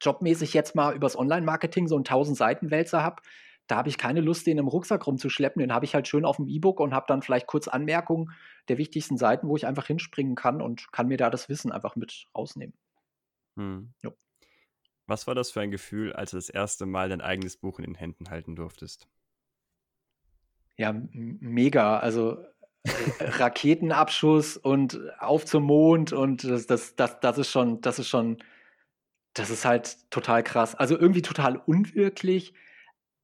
jobmäßig jetzt mal übers Online-Marketing so einen 1000 Seiten Wälzer habe, da habe ich keine Lust, den im Rucksack rumzuschleppen. Den habe ich halt schön auf dem E-Book und habe dann vielleicht kurz Anmerkungen der wichtigsten Seiten, wo ich einfach hinspringen kann und kann mir da das Wissen einfach mit rausnehmen. Hm. Was war das für ein Gefühl, als du das erste Mal dein eigenes Buch in den Händen halten durftest? Ja, mega. Also äh, Raketenabschuss und auf zum Mond und das, das, das, das ist schon, das ist schon das ist halt total krass. Also irgendwie total unwirklich.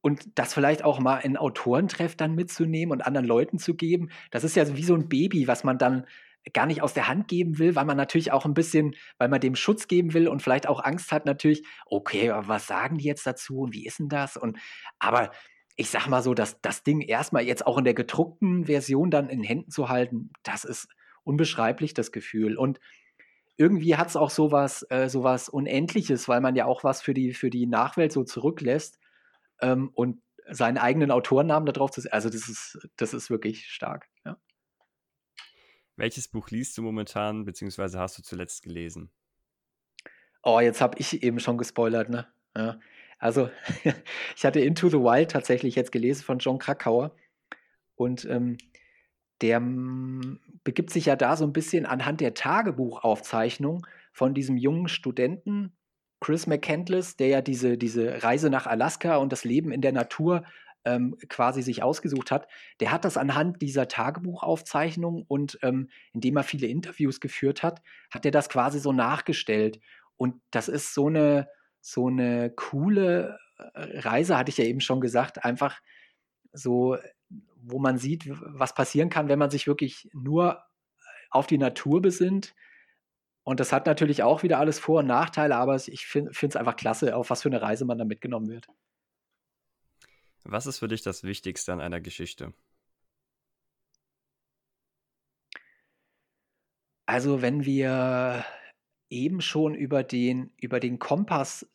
Und das vielleicht auch mal in Autorentreff dann mitzunehmen und anderen Leuten zu geben, das ist ja wie so ein Baby, was man dann gar nicht aus der Hand geben will, weil man natürlich auch ein bisschen, weil man dem Schutz geben will und vielleicht auch Angst hat natürlich, okay, aber was sagen die jetzt dazu und wie ist denn das? Und aber ich sag mal so, dass das Ding erstmal jetzt auch in der gedruckten Version dann in Händen zu halten, das ist unbeschreiblich das Gefühl. Und irgendwie hat es auch sowas, äh, sowas Unendliches, weil man ja auch was für die, für die Nachwelt so zurücklässt ähm, und seinen eigenen Autorennamen da drauf zu. Also das ist, das ist wirklich stark. Ja. Welches Buch liest du momentan, beziehungsweise hast du zuletzt gelesen? Oh, jetzt habe ich eben schon gespoilert, ne? Ja. Also, ich hatte Into the Wild tatsächlich jetzt gelesen von John Krakauer. Und ähm, der hm, begibt sich ja da so ein bisschen anhand der Tagebuchaufzeichnung von diesem jungen Studenten, Chris McCandless, der ja diese, diese Reise nach Alaska und das Leben in der Natur ähm, quasi sich ausgesucht hat, der hat das anhand dieser Tagebuchaufzeichnung und ähm, indem er viele Interviews geführt hat, hat er das quasi so nachgestellt. Und das ist so eine, so eine coole äh, Reise, hatte ich ja eben schon gesagt, einfach so wo man sieht, was passieren kann, wenn man sich wirklich nur auf die Natur besinnt. Und das hat natürlich auch wieder alles Vor- und Nachteile, aber ich finde es einfach klasse, auf was für eine Reise man da mitgenommen wird. Was ist für dich das Wichtigste an einer Geschichte? Also, wenn wir eben schon über den, über den Kompass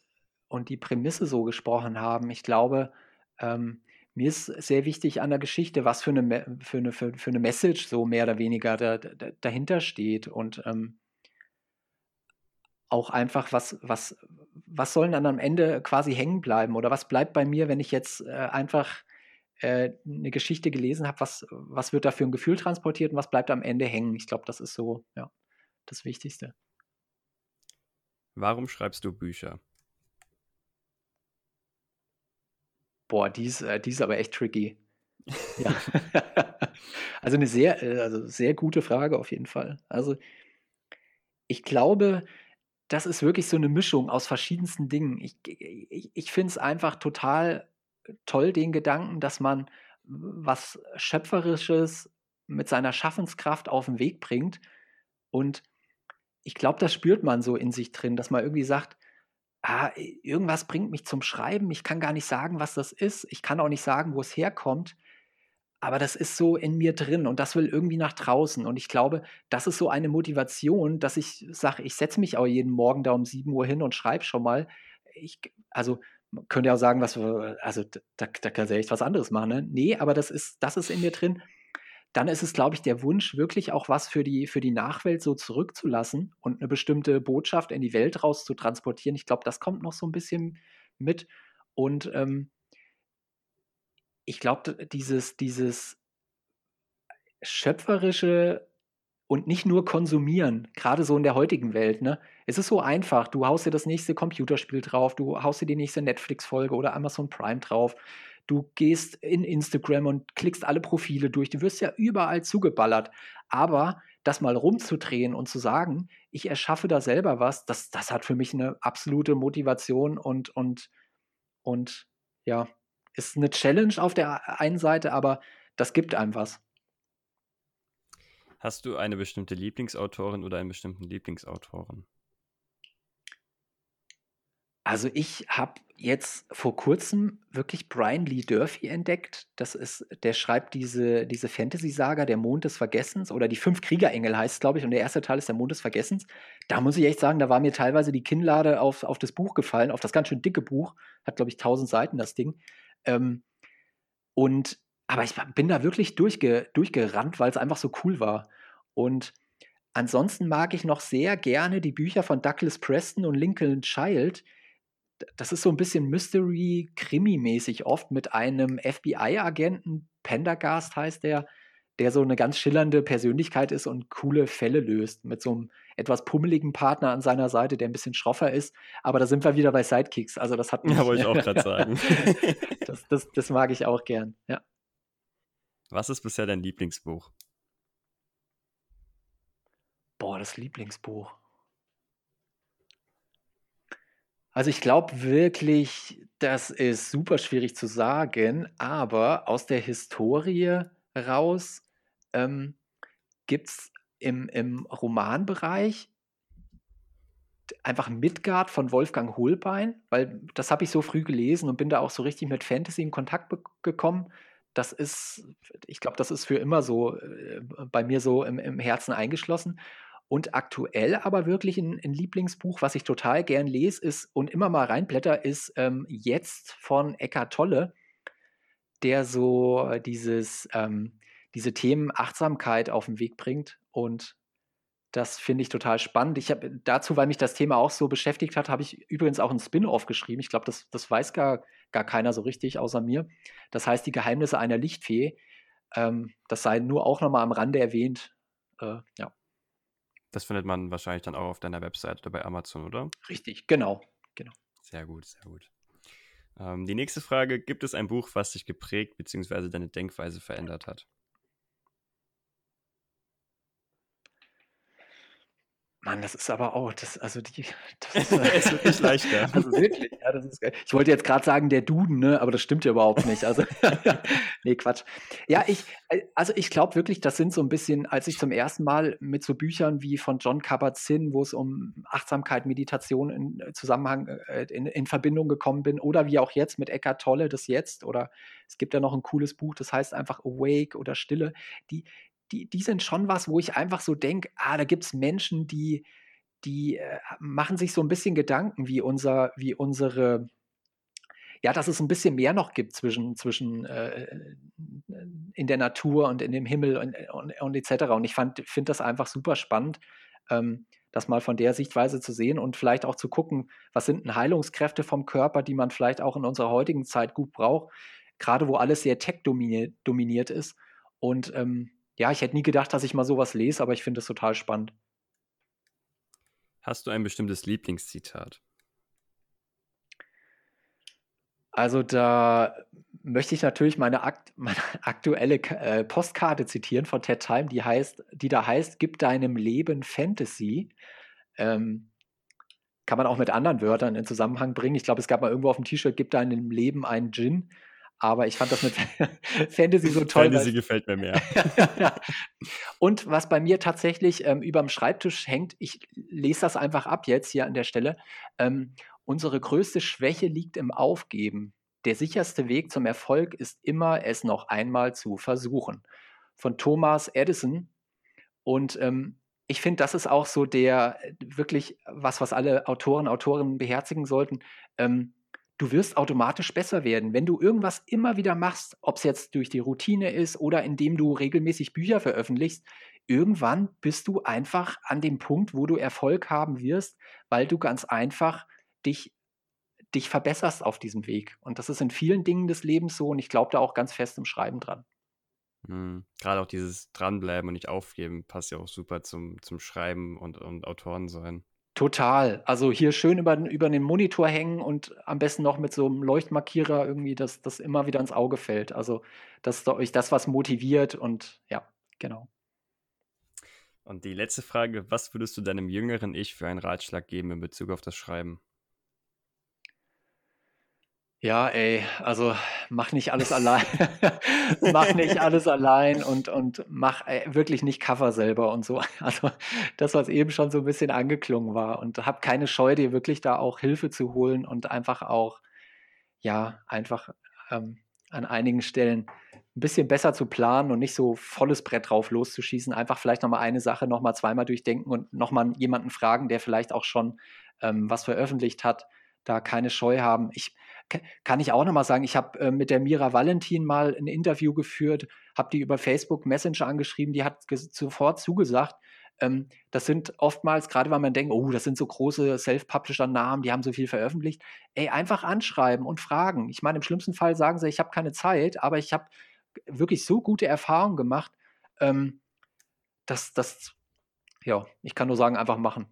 und die Prämisse so gesprochen haben, ich glaube, ähm, mir ist sehr wichtig an der Geschichte, was für eine, für eine, für, für eine Message so mehr oder weniger da, da, dahinter steht und ähm, auch einfach, was, was, was sollen dann am Ende quasi hängen bleiben oder was bleibt bei mir, wenn ich jetzt äh, einfach äh, eine Geschichte gelesen habe, was, was wird da für ein Gefühl transportiert und was bleibt am Ende hängen? Ich glaube, das ist so, ja, das Wichtigste. Warum schreibst du Bücher? Boah, die ist, äh, die ist aber echt tricky. Ja. also eine sehr, äh, also sehr gute Frage auf jeden Fall. Also ich glaube, das ist wirklich so eine Mischung aus verschiedensten Dingen. Ich, ich, ich finde es einfach total toll, den Gedanken, dass man was Schöpferisches mit seiner Schaffenskraft auf den Weg bringt. Und ich glaube, das spürt man so in sich drin, dass man irgendwie sagt, ah, irgendwas bringt mich zum Schreiben. Ich kann gar nicht sagen, was das ist. Ich kann auch nicht sagen, wo es herkommt. Aber das ist so in mir drin und das will irgendwie nach draußen. Und ich glaube, das ist so eine Motivation, dass ich sage, ich setze mich auch jeden Morgen da um 7 Uhr hin und schreibe schon mal. Ich, also könnte ja auch sagen, was, also da, da kann ja echt was anderes machen. Ne? Nee, aber das ist, das ist in mir drin. Dann ist es, glaube ich, der Wunsch, wirklich auch was für die, für die Nachwelt so zurückzulassen und eine bestimmte Botschaft in die Welt raus zu transportieren. Ich glaube, das kommt noch so ein bisschen mit. Und ähm, ich glaube, dieses, dieses schöpferische und nicht nur konsumieren, gerade so in der heutigen Welt. Ne? Es ist so einfach. Du haust dir das nächste Computerspiel drauf, du haust dir die nächste Netflix-Folge oder Amazon Prime drauf. Du gehst in Instagram und klickst alle Profile durch. Du wirst ja überall zugeballert. Aber das mal rumzudrehen und zu sagen, ich erschaffe da selber was, das, das hat für mich eine absolute Motivation und, und, und ja, ist eine Challenge auf der einen Seite, aber das gibt einem was. Hast du eine bestimmte Lieblingsautorin oder einen bestimmten Lieblingsautoren? Also ich habe jetzt vor kurzem wirklich Brian Lee Durfee entdeckt. Das ist, der schreibt diese, diese Fantasy-Saga, der Mond des Vergessens oder die Fünf Kriegerengel heißt glaube ich, und der erste Teil ist der Mond des Vergessens. Da muss ich echt sagen, da war mir teilweise die Kinnlade auf, auf das Buch gefallen, auf das ganz schön dicke Buch. Hat, glaube ich, tausend Seiten das Ding. Ähm, und aber ich bin da wirklich durchge, durchgerannt, weil es einfach so cool war. Und ansonsten mag ich noch sehr gerne die Bücher von Douglas Preston und Lincoln Child. Das ist so ein bisschen Mystery-Krimi-mäßig oft mit einem FBI-Agenten, Pendergast heißt der, der so eine ganz schillernde Persönlichkeit ist und coole Fälle löst. Mit so einem etwas pummeligen Partner an seiner Seite, der ein bisschen schroffer ist. Aber da sind wir wieder bei Sidekicks. Also das hat mich, Ja, wollte ich auch gerade sagen. das, das, das mag ich auch gern, ja. Was ist bisher dein Lieblingsbuch? Boah, das Lieblingsbuch. Also ich glaube wirklich, das ist super schwierig zu sagen, aber aus der Historie raus ähm, gibt es im, im Romanbereich einfach Midgard von Wolfgang Holbein, weil das habe ich so früh gelesen und bin da auch so richtig mit Fantasy in Kontakt gekommen. Das ist, ich glaube, das ist für immer so äh, bei mir so im, im Herzen eingeschlossen. Und aktuell aber wirklich ein, ein, Lieblingsbuch, was ich total gern lese, ist und immer mal reinblätter, ist ähm, Jetzt von Eckart Tolle, der so dieses, ähm, diese Themen Achtsamkeit auf den Weg bringt. Und das finde ich total spannend. Ich habe dazu, weil mich das Thema auch so beschäftigt hat, habe ich übrigens auch ein Spin-off geschrieben. Ich glaube, das, das weiß gar, gar keiner so richtig außer mir. Das heißt, die Geheimnisse einer Lichtfee. Ähm, das sei nur auch nochmal am Rande erwähnt. Äh, ja. Das findet man wahrscheinlich dann auch auf deiner Website oder bei Amazon, oder? Richtig, genau. genau. Sehr gut, sehr gut. Ähm, die nächste Frage: Gibt es ein Buch, was dich geprägt bzw. deine Denkweise verändert hat? Mann, das ist aber auch, das, also die, das ist, wird nicht leichter. Also wirklich, ja, das ist geil. Ich wollte jetzt gerade sagen, der Duden, ne, aber das stimmt ja überhaupt nicht. Also, nee, Quatsch. Ja, ich, äh, also ich glaube wirklich, das sind so ein bisschen, als ich zum ersten Mal mit so Büchern wie von John Kabat-Zinn, wo es um Achtsamkeit, Meditation in äh, Zusammenhang, äh, in, in Verbindung gekommen bin, oder wie auch jetzt mit Eckhart Tolle, das Jetzt, oder es gibt ja noch ein cooles Buch, das heißt einfach Awake oder Stille, die, die, die sind schon was, wo ich einfach so denke, ah, da gibt es Menschen, die, die äh, machen sich so ein bisschen Gedanken, wie unser, wie unsere, ja, dass es ein bisschen mehr noch gibt zwischen, zwischen äh, in der Natur und in dem Himmel und, und, und etc. Und ich finde das einfach super spannend, ähm, das mal von der Sichtweise zu sehen und vielleicht auch zu gucken, was sind denn Heilungskräfte vom Körper, die man vielleicht auch in unserer heutigen Zeit gut braucht, gerade wo alles sehr tech-dominiert dominiert ist. Und ähm, ja, ich hätte nie gedacht, dass ich mal sowas lese, aber ich finde es total spannend. Hast du ein bestimmtes Lieblingszitat? Also da möchte ich natürlich meine, akt meine aktuelle äh, Postkarte zitieren von Ted Time, die heißt, die da heißt, gib deinem Leben Fantasy. Ähm, kann man auch mit anderen Wörtern in Zusammenhang bringen. Ich glaube, es gab mal irgendwo auf dem T-Shirt, gib deinem Leben einen Gin. Aber ich fand das mit Fantasy so toll. Fantasy gefällt mir mehr. Und was bei mir tatsächlich ähm, über dem Schreibtisch hängt, ich lese das einfach ab jetzt hier an der Stelle. Ähm, unsere größte Schwäche liegt im Aufgeben. Der sicherste Weg zum Erfolg ist immer, es noch einmal zu versuchen. Von Thomas Edison. Und ähm, ich finde, das ist auch so der wirklich was, was alle Autoren, Autorinnen beherzigen sollten. Ähm, du wirst automatisch besser werden. Wenn du irgendwas immer wieder machst, ob es jetzt durch die Routine ist oder indem du regelmäßig Bücher veröffentlichst, irgendwann bist du einfach an dem Punkt, wo du Erfolg haben wirst, weil du ganz einfach dich, dich verbesserst auf diesem Weg. Und das ist in vielen Dingen des Lebens so und ich glaube da auch ganz fest im Schreiben dran. Mhm. Gerade auch dieses Dranbleiben und nicht aufgeben passt ja auch super zum, zum Schreiben und, und Autoren sein. Total. Also hier schön über, über den Monitor hängen und am besten noch mit so einem Leuchtmarkierer irgendwie, dass das immer wieder ins Auge fällt. Also, dass euch das was motiviert und ja, genau. Und die letzte Frage: Was würdest du deinem jüngeren Ich für einen Ratschlag geben in Bezug auf das Schreiben? Ja, ey, also mach nicht alles allein. mach nicht alles allein und, und mach ey, wirklich nicht Cover selber und so. Also das, was eben schon so ein bisschen angeklungen war. Und hab keine Scheu, dir wirklich da auch Hilfe zu holen und einfach auch, ja, einfach ähm, an einigen Stellen ein bisschen besser zu planen und nicht so volles Brett drauf loszuschießen. Einfach vielleicht nochmal eine Sache nochmal zweimal durchdenken und nochmal jemanden fragen, der vielleicht auch schon ähm, was veröffentlicht hat. Da keine Scheu haben. Ich kann ich auch nochmal sagen, ich habe äh, mit der Mira Valentin mal ein Interview geführt, habe die über Facebook Messenger angeschrieben, die hat sofort zugesagt. Ähm, das sind oftmals, gerade weil man denkt, oh, das sind so große Self-Publisher-Namen, die haben so viel veröffentlicht. Ey, einfach anschreiben und fragen. Ich meine, im schlimmsten Fall sagen sie, ich habe keine Zeit, aber ich habe wirklich so gute Erfahrungen gemacht, ähm, dass das, ja, ich kann nur sagen, einfach machen.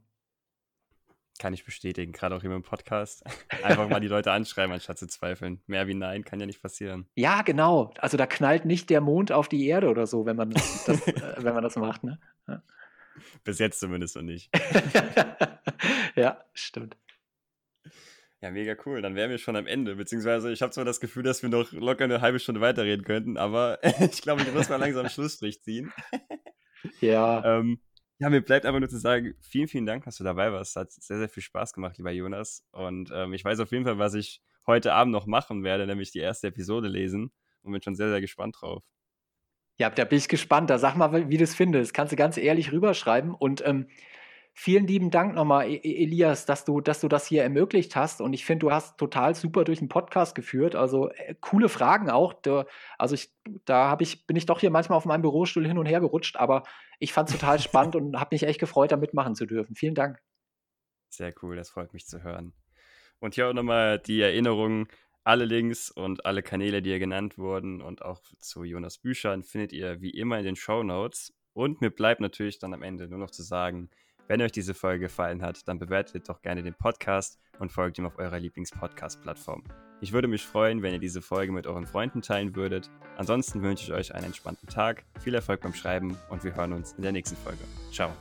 Kann ich bestätigen, gerade auch hier im Podcast. Einfach mal die Leute anschreiben, anstatt zu zweifeln. Mehr wie nein kann ja nicht passieren. Ja, genau. Also da knallt nicht der Mond auf die Erde oder so, wenn man das, das äh, wenn man das macht. Ne? Ja. Bis jetzt zumindest noch nicht. ja, stimmt. Ja, mega cool. Dann wären wir schon am Ende. Beziehungsweise, ich habe zwar das Gefühl, dass wir noch locker eine halbe Stunde weiterreden könnten, aber ich glaube, ich muss mal langsam einen Schlussstrich ziehen. Ja. ähm, ja, mir bleibt aber nur zu sagen, vielen, vielen Dank, dass du dabei warst. Hat sehr, sehr viel Spaß gemacht, lieber Jonas. Und ähm, ich weiß auf jeden Fall, was ich heute Abend noch machen werde, nämlich die erste Episode lesen und bin schon sehr, sehr gespannt drauf. Ja, da bin ich gespannt. Da sag mal, wie du es findest. Kannst du ganz ehrlich rüberschreiben. Und ähm, Vielen lieben Dank nochmal, e-, e-, Elias, dass du, dass du das hier ermöglicht hast. Und ich finde, du hast total super durch den Podcast geführt. Also äh, coole Fragen auch. Da, also ich, da habe ich, bin ich doch hier manchmal auf meinem Bürostuhl hin und her gerutscht, aber ich fand es total spannend und habe mich echt gefreut, da mitmachen zu dürfen. Vielen Dank. Sehr cool, das freut mich zu hören. Und hier auch nochmal die Erinnerung, alle Links und alle Kanäle, die hier genannt wurden und auch zu Jonas Büchern findet ihr wie immer in den Show Notes. Und mir bleibt natürlich dann am Ende nur noch zu sagen, wenn euch diese Folge gefallen hat, dann bewertet doch gerne den Podcast und folgt ihm auf eurer Lieblings-Podcast-Plattform. Ich würde mich freuen, wenn ihr diese Folge mit euren Freunden teilen würdet. Ansonsten wünsche ich euch einen entspannten Tag, viel Erfolg beim Schreiben und wir hören uns in der nächsten Folge. Ciao.